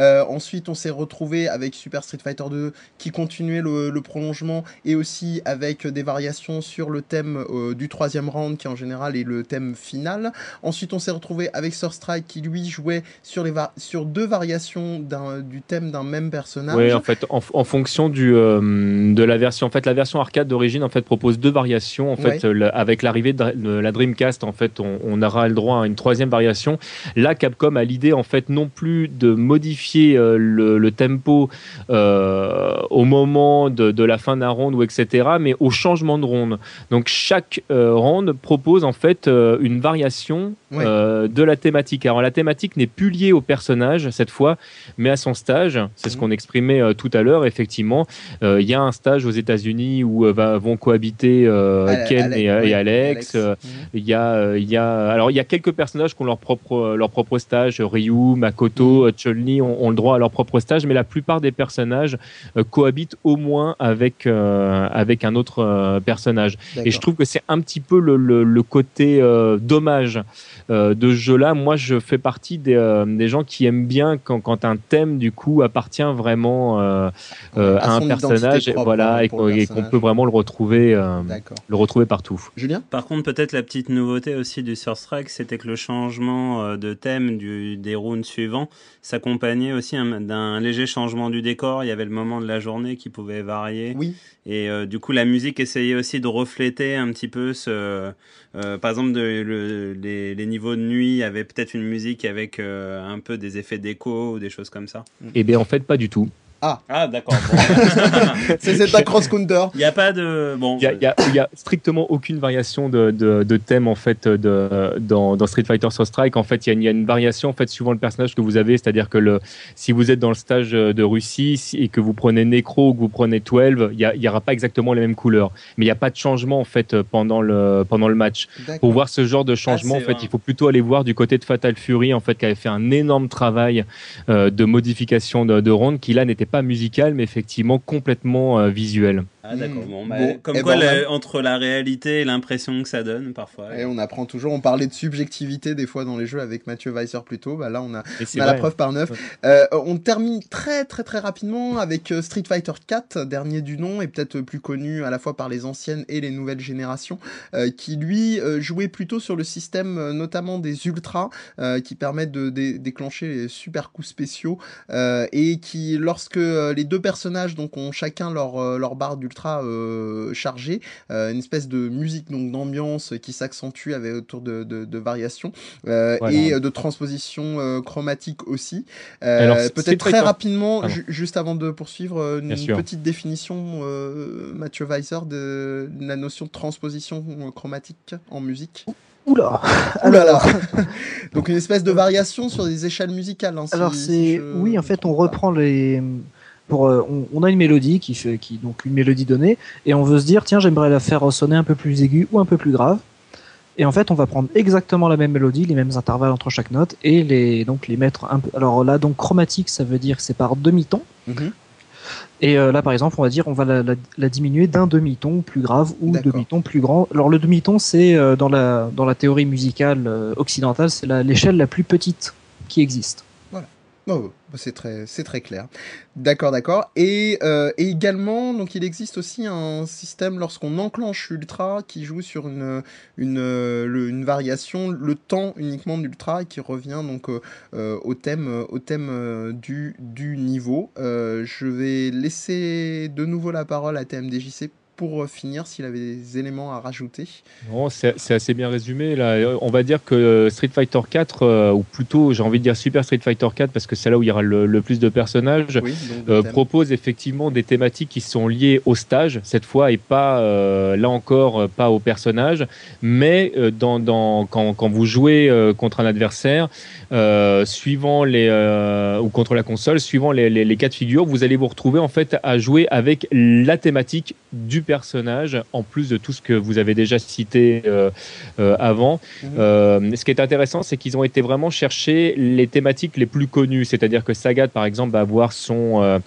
Euh, ensuite, on s'est retrouvé avec Super Street Fighter 2 qui continuait le, le prolongement et aussi avec des variations sur le thème euh, du troisième round qui en général est le thème final. Ensuite, on s'est retrouvé avec Sur Strike qui lui jouait sur, les sur deux variations du thème d'un même personnage. Oui, en fait, en, en fonction du, euh, de la version, en fait, la version arcade d'origine, en fait, propose deux variations. En fait, Ouais. avec l'arrivée de, de la Dreamcast, en fait, on, on aura le droit à une troisième variation. Là, Capcom a l'idée, en fait, non plus de modifier euh, le, le tempo euh, au moment de, de la fin d'un round ou etc., mais au changement de ronde. Donc, chaque euh, round propose, en fait, une variation de la thématique. Alors, la thématique n'est plus liée au personnage cette fois, mais à son stage. C'est ce Mhm. qu'on exprimait tout à l'heure. Effectivement, il y a un stage aux États-Unis où va- vont cohabiter Ken et, Alex. Il y a, il y a, alors il y a quelques personnages qui ont leur propre, leur propre stage. Ryu, Makoto, euh, Chun-Li ont ont, ont le droit à leur propre stage, mais la plupart des personnages euh, cohabitent au moins avec euh, avec un autre euh, personnage. Et je trouve que c'est un petit peu le, le, le côté dommage de ce jeu-là. Moi, je fais partie des, euh, des gens qui aiment bien quand, quand un thème du coup appartient vraiment euh, euh, À à, un son personnage, et voilà, hein, et qu'on et peut vraiment le retrouver, euh, le retrouver partout. Julien? Par contre, peut-être la petite nouveauté aussi du Source Strike, c'était que le changement euh, de thème du, des rounds suivants s'accompagnait aussi un- d'un léger changement du décor. Il y avait le moment de la journée qui pouvait varier. Oui. Et euh, du coup, la musique essayait aussi de refléter un petit peu ce. Euh, par exemple, de, le- les, niveaux de nuit avaient peut-être une musique avec euh, un peu des effets d'écho ou des choses comme ça. Et bien en fait, pas du tout. Ah, d'accord. Bon. C'est c'est un cross-counter. Il n'y a pas de. Bon. Il y a, strictement aucune variation de, de, de thème en fait de, dans, dans Street Fighter sur Strike. En fait, il y, a une, il y a une variation en fait suivant le personnage que vous avez. C'est-à-dire que le, si vous êtes dans le stage de Russie si- et que vous prenez Necro ou que vous prenez 12, il y, a- il y aura pas exactement les mêmes couleurs. Mais il n'y a pas de changement en fait pendant le, pendant le match. Pour D'accord. voir ce genre de changement, Ah, en fait, vrai. il faut plutôt aller voir du côté de Fatal Fury, en fait, qui avait fait un énorme travail euh, de modification de, de ronde, qui là n'était pas musical, mais effectivement complètement euh, visuel. Ah, d'accord. Bon, bah, Bon, comme eh quoi, ben, la- a- entre la réalité et l'impression que ça donne, parfois. Et on apprend toujours. On parlait de subjectivité des fois dans les jeux avec Mathieu Weiser plus tôt. Bah là, on a, on la preuve par neuf. Ouais. Euh, on termine très très très rapidement avec euh, Street Fighter 4, dernier du nom et peut-être plus connu à la fois par les anciennes et les nouvelles générations, euh, qui lui euh, jouait plutôt sur le système euh, notamment des ultras euh, qui permettent de dé- déclencher les super coups spéciaux euh, et qui lorsque euh, les deux personnages donc ont chacun leur euh, leur barre d'ultra euh, chargée, euh, une espèce de musique donc d'ambiance qui s'accentue avec autour de, de, de variations euh, Voilà. et de transposition euh, chromatique aussi. Euh, Peut-être très très- rapidement, ju- juste avant de poursuivre, Bien une sûr. petite définition, euh, Mathieu Weiser, de la notion de transposition chromatique en musique. Oula Donc une espèce de variation sur des échelles musicales. hein, si- Alors si c'est je oui en fait on reprend les pour euh, on, on a une mélodie qui fait qui donc une mélodie donnée et on veut se dire tiens j'aimerais la faire sonner un peu plus aiguë ou un peu plus grave. Et en fait on va prendre exactement la même mélodie les mêmes intervalles entre chaque note et les donc les mettre un peu alors là donc chromatique ça veut dire que c'est par demi-ton. Mhm. et euh, là par exemple on va dire on va la, la- la diminuer d'un demi-ton plus grave ou demi-ton plus grand. Alors le demi-ton c'est euh, dans la dans la théorie musicale euh, occidentale c'est la- l'échelle la plus petite qui existe Bah, c'est très, clair. D'accord, d'accord. Et, euh, et également, donc il existe aussi un système lorsqu'on enclenche Ultra qui joue sur euh, une variation, le temps uniquement d'Ultra qui revient donc euh, au thème, du, niveau. Je vais laisser de nouveau la parole à TMDJC pour euh, finir s'il avait des éléments à rajouter. Non, c'est assez bien résumé. Là. Euh, On va dire que euh, Street Fighter 4, euh, ou plutôt j'ai envie de dire Super Street Fighter 4, parce que c'est là où il y aura le, le plus de personnages, Oui, euh, propose effectivement des thématiques qui sont liées au stage cette fois et pas euh, là encore pas au personnage mais dans, dans, quand, quand vous jouez contre un adversaire suivant les ou contre la console suivant les, les, les cas de figure vous allez vous retrouver en fait à jouer avec la thématique du personnage en plus de tout ce que vous avez déjà cité euh, euh, avant Mhm. euh, ce qui est intéressant, c'est qu'ils ont été vraiment chercher les thématiques les plus connues. C'est-à-dire que Sagat, par exemple, va avoir son,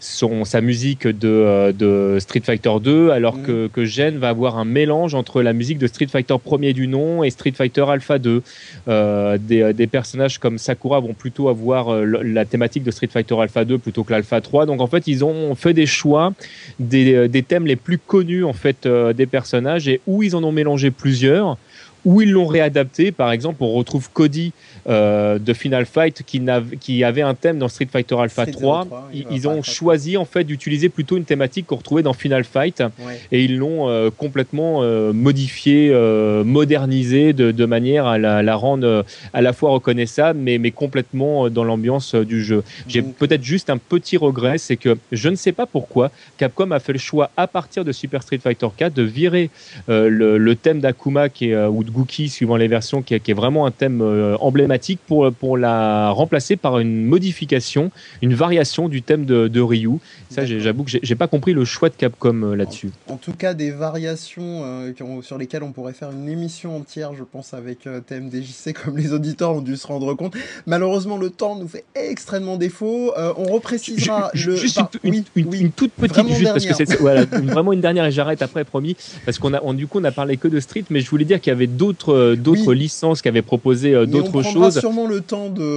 son, sa musique de, de Street Fighter 2, alors Mhm. que, que Gen va avoir un mélange entre la musique de Street Fighter premier du nom et Street Fighter Alpha 2. Euh, des, des personnages comme Sakura vont plutôt avoir la thématique de Street Fighter Alpha 2 plutôt que l'Alpha 3. Donc en fait, ils ont fait des choix des, des thèmes les plus connus en fait euh, des personnages et où ils en ont mélangé plusieurs où ils l'ont réadapté. Par exemple, on retrouve Cody euh, de Final Fight qui, avait un thème dans Street Fighter Alpha Street 3. 03, Ils, ont 3. choisi en fait d'utiliser plutôt une thématique qu'on retrouvait dans Final Fight Ouais. et ils l'ont euh, complètement euh, modifié, euh, modernisé de, de manière à la, la rendre à la fois reconnaissable, mais, mais complètement dans l'ambiance du jeu. J'ai Donc, peut-être juste un petit regret, c'est que je ne sais pas pourquoi Capcom a fait le choix à partir de Super Street Fighter 4 de virer le, le thème d'Akuma qui est, ou de Gookie suivant les versions, qui est, qui est vraiment un thème euh, emblématique pour, pour la remplacer par une modification, une variation du thème de, de Ryu. Ça, j'avoue que j'ai pas compris le choix de Capcom euh, là-dessus. En tout cas, des variations euh, sur lesquelles on pourrait faire une émission entière, je pense, avec euh, TMDJC, comme les auditeurs ont dû se rendre compte. Malheureusement, le temps nous fait extrêmement défaut. On reprécisera Ju- le. juste une, oui, une- oui. une toute petite, juste parce que c'est voilà, vraiment une dernière et j'arrête après, promis, parce qu'on a, on, du coup, on a parlé que de Street, mais je voulais dire qu'il y avait d'autres, euh, d'autres Oui. licences qui avaient proposé euh, on d'autres prendra choses. sûrement le temps de.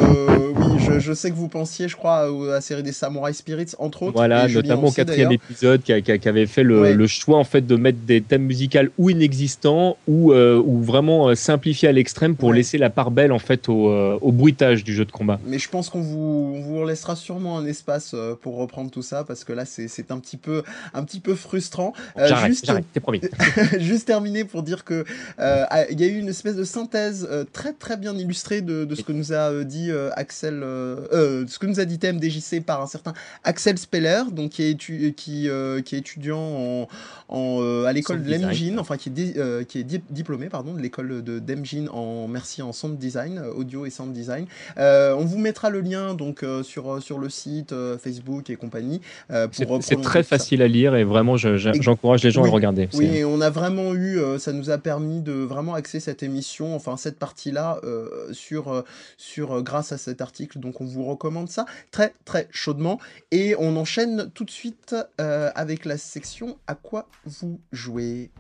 Oui, je, je sais que vous pensiez, je crois, à la série des Samurai Spirits, entre autres. Voilà, notamment au quatrième épisode, qui, avait fait le, Ouais. le choix en fait de mettre des thèmes musicaux ou inexistants ou, euh, ou vraiment euh, simplifiés à l'extrême pour Ouais. laisser la part belle en fait au, euh, au bruitage du jeu de combat. Mais je pense qu'on vous, on vous laissera sûrement un espace euh, pour reprendre tout ça parce que là c'est un petit peu un petit peu frustrant. Euh, juste- promis. Juste terminé pour dire que euh, il y a eu une espèce de synthèse euh, très très bien illustrée de, de ce que nous a euh, dit euh, Axel, euh, euh, ce que nous a dit TMDJC par un certain Axel Speller, donc qui est, qui, euh, qui est étudiant en, en, euh, à l'école de l'Emgine, enfin qui est, dé- euh, qui est di- diplômé pardon de l'école de d'Emgine en merci en sound design, euh, audio et sound design. Euh, on vous mettra le lien donc euh, sur euh, sur le site euh, Facebook et compagnie euh, C'est très ça. facile à lire et vraiment je- je- j'encourage les gens à le regarder. Oui, et on a vraiment eu, euh, ça nous a permis de vraiment cette émission, enfin cette partie-là, euh, sur, euh, sur euh, grâce à cet article. Donc on vous recommande ça très très chaudement. Et on enchaîne tout de suite avec la section à quoi vous jouez?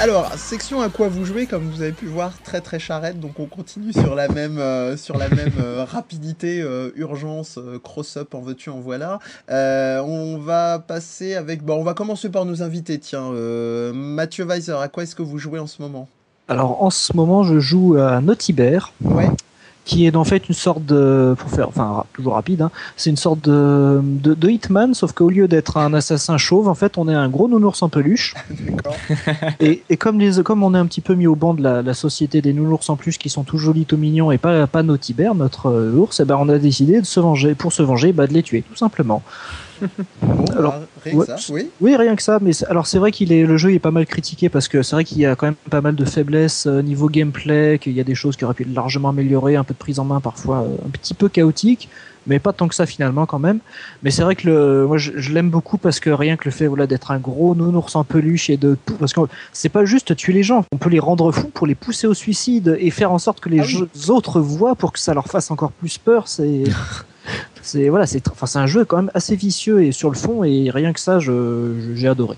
Alors, section à quoi vous jouez, comme vous avez pu voir, très très charrette, donc on continue sur la même, euh, sur la même euh, rapidité, euh, urgence, cross-up, en veux-tu, en voilà. On va passer avec, bon, on va commencer par nos invités, tiens. Mathieu Weiser, à quoi est-ce que vous jouez en ce moment? Alors en ce moment, je joue à Naughty Bear, Ouais, qui est en fait une sorte de, pour faire, enfin toujours rapide, hein, c'est une sorte de, de, de Hitman, sauf qu'au lieu d'être un assassin chauve, en fait, on est un gros nounours en peluche. Et, et comme, les, comme on est un petit peu mis au banc de la, la société des nounours en peluche qui sont tout jolis, tout mignons, et pas, pas Naughty Bear, notre euh, ours, eh ben, on a décidé de se venger, pour se venger, bah, de les tuer, tout simplement. Bon, Alors, bah, rien que ça, oui. Oui, rien que ça. Mais c'est- alors c'est vrai qu'il est le jeu est pas mal critiqué parce que c'est vrai qu'il y a quand même pas mal de faiblesses euh, niveau gameplay, qu'il y a des choses qui auraient pu être largement améliorées, un peu de prise en main parfois euh, un petit peu chaotique, mais pas tant que ça finalement quand même. Mais c'est vrai que le, moi je, je l'aime beaucoup parce que rien que le fait voilà d'être un gros nounours en peluche et de parce que c'est pas juste tuer les gens, on peut les rendre fous pour les pousser au suicide et faire en sorte que les Ah oui. autres voient pour que ça leur fasse encore plus peur. C'est c'est voilà, c'est enfin c'est un jeu quand même assez vicieux et sur le fond et rien que ça, je j'ai adoré.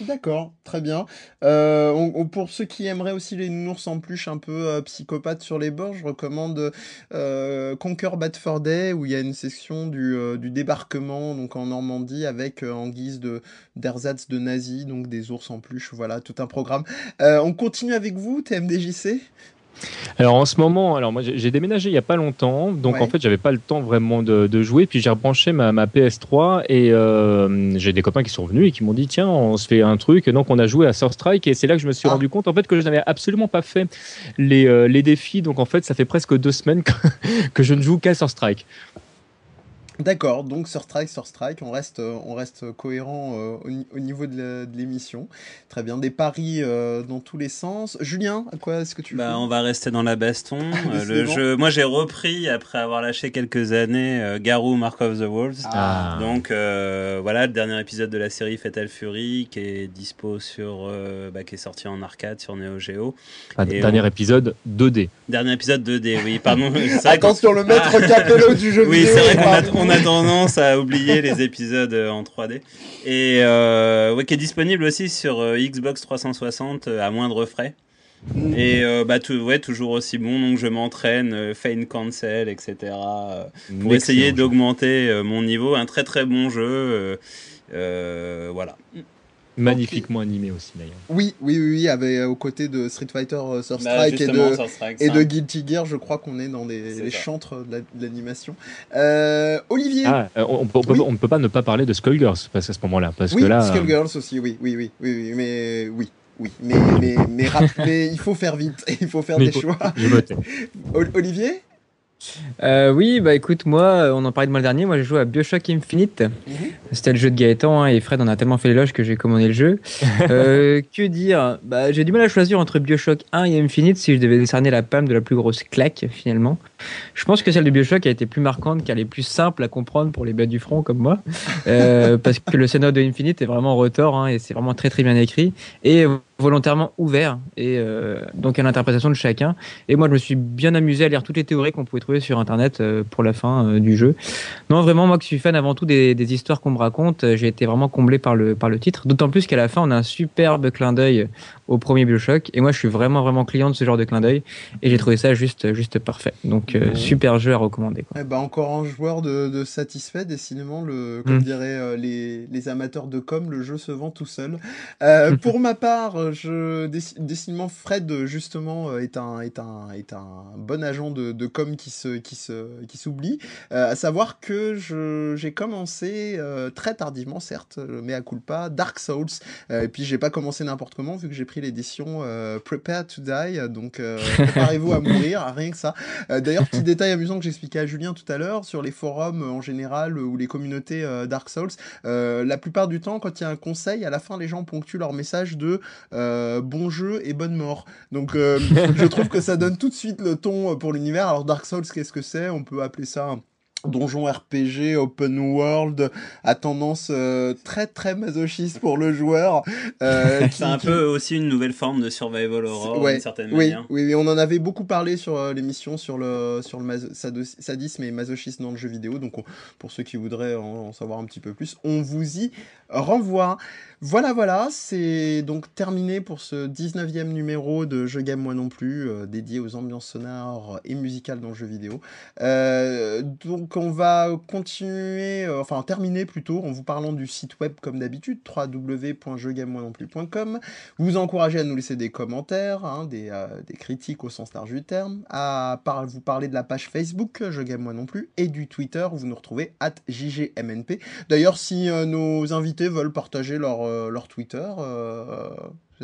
D'accord, très bien. Euh, pour ceux qui aimeraient aussi les nounours en peluche un peu euh, psychopathes sur les bords, je recommande euh, Conquer Bad Day où il y a une section du, euh, du débarquement donc en Normandie avec en guise de d'ersatz de nazis donc des ours en peluche. Voilà tout un programme. On continue avec vous TMDJC. Alors en ce moment, alors moi j'ai déménagé il y a pas longtemps, donc Ouais. en fait j'avais pas le temps vraiment de, de jouer. Puis j'ai rebranché ma, ma PS3 et euh, j'ai des copains qui sont venus et qui m'ont dit tiens on se fait un truc. Et donc on a joué à Surf Strike et c'est là que je me suis Ah. rendu compte en fait que je n'avais absolument pas fait les, euh, les défis. Donc en fait ça fait presque deux semaines que, que je ne joue qu'à Surf Strike. D'accord, donc sur Strike, sur Strike, on reste, euh, on reste cohérent euh, au, ni- au niveau de l'émission. Très bien, des paris euh, dans tous les sens. Julien, à quoi est-ce que tu Bah, on va rester dans la baston. Euh, le jeu, moi j'ai repris après avoir lâché quelques années euh, Garou Mark of the Wolves. Ah. Donc euh, voilà, le dernier épisode de la série Fatal Fury qui est dispo sur, euh, bah, qui est sorti en arcade sur Neo Geo. Enfin, Et dernier on- épisode 2D. Dernier épisode 2D, oui, pardon. Attention, le maître capello du jeu Oui, vidéo. c'est vrai qu'on. On a tendance à oublier les épisodes euh, en 3D. Et euh, ouais, qui est disponible aussi sur euh, Xbox 360 euh, à moindre frais. Et euh, bah tout, ouais, toujours aussi bon, donc je m'entraîne, euh, feign cancel, etc. euh, pour essayer d'augmenter mon niveau. Un très très bon jeu. voilà. Magnifiquement animé aussi d'ailleurs. Oui, oui, oui, oui, avec, euh, aux côtés de Street Fighter euh, Sur Bah, Strike et de, sur Strike, et ça. de Guilty Gear, je crois qu'on est dans les, les chantres de la- de l'animation. Euh, Olivier Ah, euh, on, peut, on peut- Oui. on ne peut pas ne pas parler de Skullgirls parce qu'à ce moment-là, parce Oui, que là, Skullgirls aussi, oui, oui, oui, oui, oui, mais oui. Oui, mais, mais, mais, mais il faut faire vite, il faut faire Mais des faut- choix. Olivier? Euh, oui, bah écoute, moi, euh, on en parlait de mois dernier, moi j'ai joué à Bioshock Infinite. Mhm. C'était le jeu de Gaëtan hein, et Fred en a tellement fait l'éloge que j'ai commandé le jeu. Euh, que dire? Bah, J'ai du mal à choisir entre Bioshock 1 et Infinite si je devais décerner la palme de la plus grosse claque finalement. Je pense que celle de Bioshock a été plus marquante car elle est plus simple à comprendre pour les bêtes du front comme moi. Euh, parce que le scénario de Infinite est vraiment retors hein, et c'est vraiment très très bien écrit et volontairement ouvert et euh, donc à l'interprétation de chacun. Et moi je me suis bien amusé à lire toutes les théories qu'on pouvait trouver sur internet euh, pour la fin euh, du jeu. Non, vraiment, moi qui suis fan avant tout des, des histoires qu'on me raconte, j'ai été vraiment comblé par le, par le titre. D'autant plus qu'à la fin, on a un superbe clin d'œil au premier Bioshock. Et moi, je suis vraiment, vraiment client de ce genre de clin d'œil. Et j'ai trouvé ça juste, juste parfait. Donc, euh, super jeu à recommander. Quoi. Eh ben, encore un joueur de, de satisfait, décidément, le, comme Mm. diraient euh, les, les amateurs de com, le jeu se vend tout seul. Euh, pour ma part, je, déci- décidément, Fred, justement, est un, est un, est un bon agent de, de com qui se, qui se, qui s'oublie. Euh, à savoir que je, j'ai commencé euh, très tardivement, certes, mais à culpa, Dark Souls. Euh, et puis, j'ai pas commencé n'importe comment, vu que j'ai pris l'édition euh, Prepare to Die. Donc, euh, préparez-vous à mourir, rien que ça. Euh, D'ailleurs, petit détail amusant que j'expliquais à Julien tout à l'heure sur les forums euh, en général ou les communautés Dark Souls. la plupart du temps, quand il y a un conseil, à la fin, les gens ponctuent leur message de bon jeu et bonne mort. Donc, je trouve que ça donne tout de suite le ton pour l'univers. Alors, Dark Souls, qu'est-ce que c'est? On peut appeler ça un donjon RPG open world à tendance euh, très très masochiste pour le joueur. euh, C'est un qui- peu aussi une nouvelle forme de survival horror Ouais, d'une certaine oui, manière. oui, oui, on en avait beaucoup parlé sur euh, l'émission sur le sur le maso- sadisme et masochisme dans le jeu vidéo. Donc, on- pour ceux qui voudraient en, en savoir un petit peu plus, on vous y renvoie. Voilà, voilà, c'est donc terminé pour ce 19e numéro de Je Game Moi Non Plus, dédié aux ambiances sonores et musicales dans le jeu vidéo. Euh, on va continuer, euh, enfin terminer plutôt, en vous parlant du site web comme d'habitude, www.jegamemoinonplus.com. Vous encouragez à nous laisser des commentaires, hein, des, euh, des critiques au sens large du terme, à vous parler de la page Facebook Je Game Moi Non Plus et du Twitter où vous nous retrouvez at JGMNP. D'ailleurs, si euh, nos invités veulent partager euh, leur Twitter,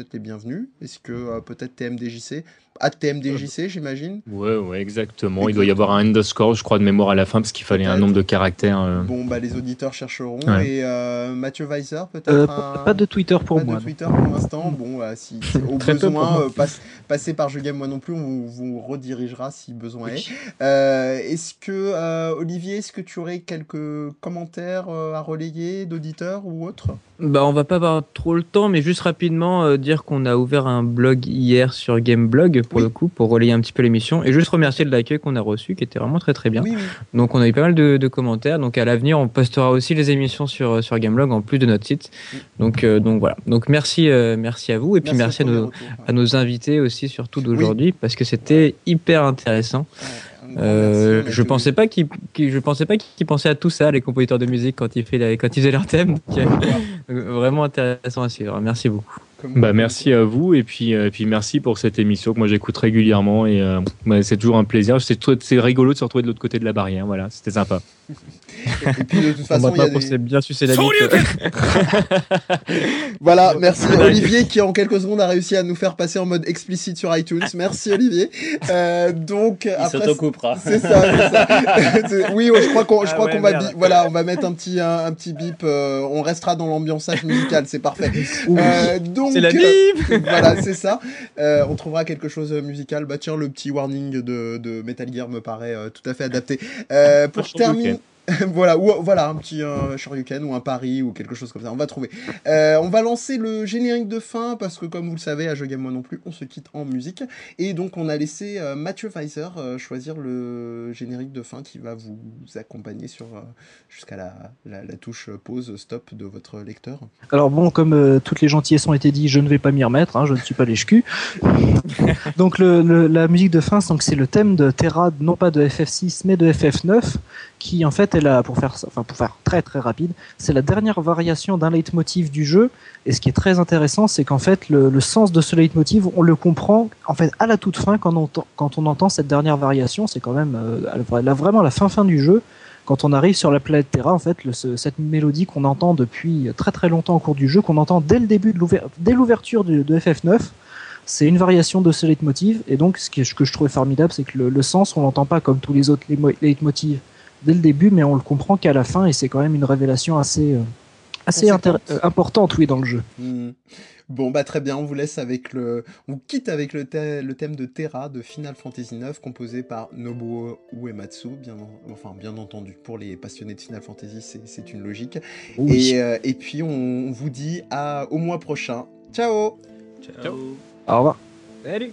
euh, êtes les bienvenus. Est-ce que euh, peut-être TMDJC At TMDJC, j'imagine? Ouais, ouais, exactement. Il doit y avoir un underscore, je crois, de mémoire à la fin, parce qu'il fallait un Peut-être. nombre de caractères. euh. Bon, bah les auditeurs chercheront. Ouais. Et euh, Mathieu Weiser, peut-être Euh, un- Pas de Twitter pour Pas moi. de non. Twitter pour l'instant. Bon, bah, si, si au Très peu pour besoin, moi. euh, passe- passez par Je Game Moi Non Plus, on vous, vous redirigera si besoin est. Euh, est-ce que, euh, Olivier, est-ce que tu aurais quelques commentaires euh, à relayer d'auditeurs ou autres Bah, on va pas avoir trop le temps, mais juste rapidement euh, dire qu'on a ouvert un blog hier sur Gameblog pour Oui. le coup, pour relayer un petit peu l'émission et juste remercier de l'accueil qu'on a reçu, qui était vraiment très très bien. Oui, oui. Donc on a eu pas mal de, de commentaires. Donc à l'avenir, on postera aussi les émissions sur sur Gameblog en plus de notre site. Donc euh, donc voilà. Donc merci euh, merci à vous et puis merci, à nos retours. à nos invités aussi surtout d'aujourd'hui parce que c'était hyper intéressant. Ouais, Euh, je pensais pas qu'ils je pensais pas qu'ils pensaient à tout ça les compositeurs de musique quand ils fait la- quand ils faisaient leur thème. Donc, vraiment intéressant à suivre. Merci beaucoup. Bah, merci à vous et puis, euh, et puis merci pour cette émission que moi j'écoute régulièrement et euh, ouais, c'est toujours un plaisir. C'est c'est rigolo de se retrouver de l'autre côté de la barrière. Voilà, c'était sympa. Et puis de toute façon, il y a des... bien sucer la bite. Voilà, merci Olivier qui en quelques secondes a réussi à nous faire passer en mode explicite sur iTunes. Merci Olivier. Euh, donc Il après s'autocoupera. C'est ça, c'est ça. Oui, ouais, je crois qu'on, je Ah crois ouais, qu'on va, voilà, on va mettre un petit, un, un petit bip. euh, on restera dans l'ambiançage musical, c'est parfait. Euh, donc, C'est la euh, bip voilà, c'est ça. Euh, on trouvera quelque chose de musical. Bah tiens, le petit warning de, de Metal Gear me paraît euh, tout à fait adapté. Euh, pour terminer. voilà, ou voilà un petit euh, Shoryuken ou un pari ou quelque chose comme ça. On va trouver. Euh, on va lancer le générique de fin parce que comme vous le savez, à Je Game Moi non plus, on se quitte en musique et donc on a laissé euh, Mathieu Weiser euh, choisir le générique de fin qui va vous accompagner sur euh, jusqu'à la, la, la touche pause stop de votre lecteur. Alors bon, comme euh, toutes les gentillesses ont été dites, je ne vais pas m'y remettre, hein, je ne suis pas l'échecu. donc le, le- la musique de fin, donc c'est le thème de Terra, non pas de FF6 mais de FF9, qui en fait est la, pour faire, très très rapide, c'est la dernière variation d'un leitmotiv du jeu. Et ce qui est très intéressant, c'est qu'en fait le, sens de ce leitmotiv, on le comprend en fait à la toute fin quand on entend, cette dernière variation. C'est quand même euh, vraiment la fin fin du jeu. Quand on arrive sur la planète Terra, en fait, cette mélodie qu'on entend depuis très très longtemps au cours du jeu, qu'on entend dès le début de l'ouverture de, de FF9, c'est une variation de ce leitmotiv. Et donc, ce, que je trouvais formidable, c'est que le, le sens, on l'entend pas comme tous les autres leitmo- leitmotivs dès le début, mais on le comprend qu'à la fin, et c'est quand même une révélation assez, euh, assez euh, importante, oui, dans le jeu. Hmm. Bon, bah très bien, on vous laisse avec le. On quitte avec le, thè- le thème de Terra de Final Fantasy IX, composé par Nobuo Uematsu, bien, en- enfin, bien entendu. Pour les passionnés de Final Fantasy, c'est- c'est une logique. Oui. Et, euh, et puis, on vous dit à, au mois prochain. Ciao Ciao. Au revoir. Salut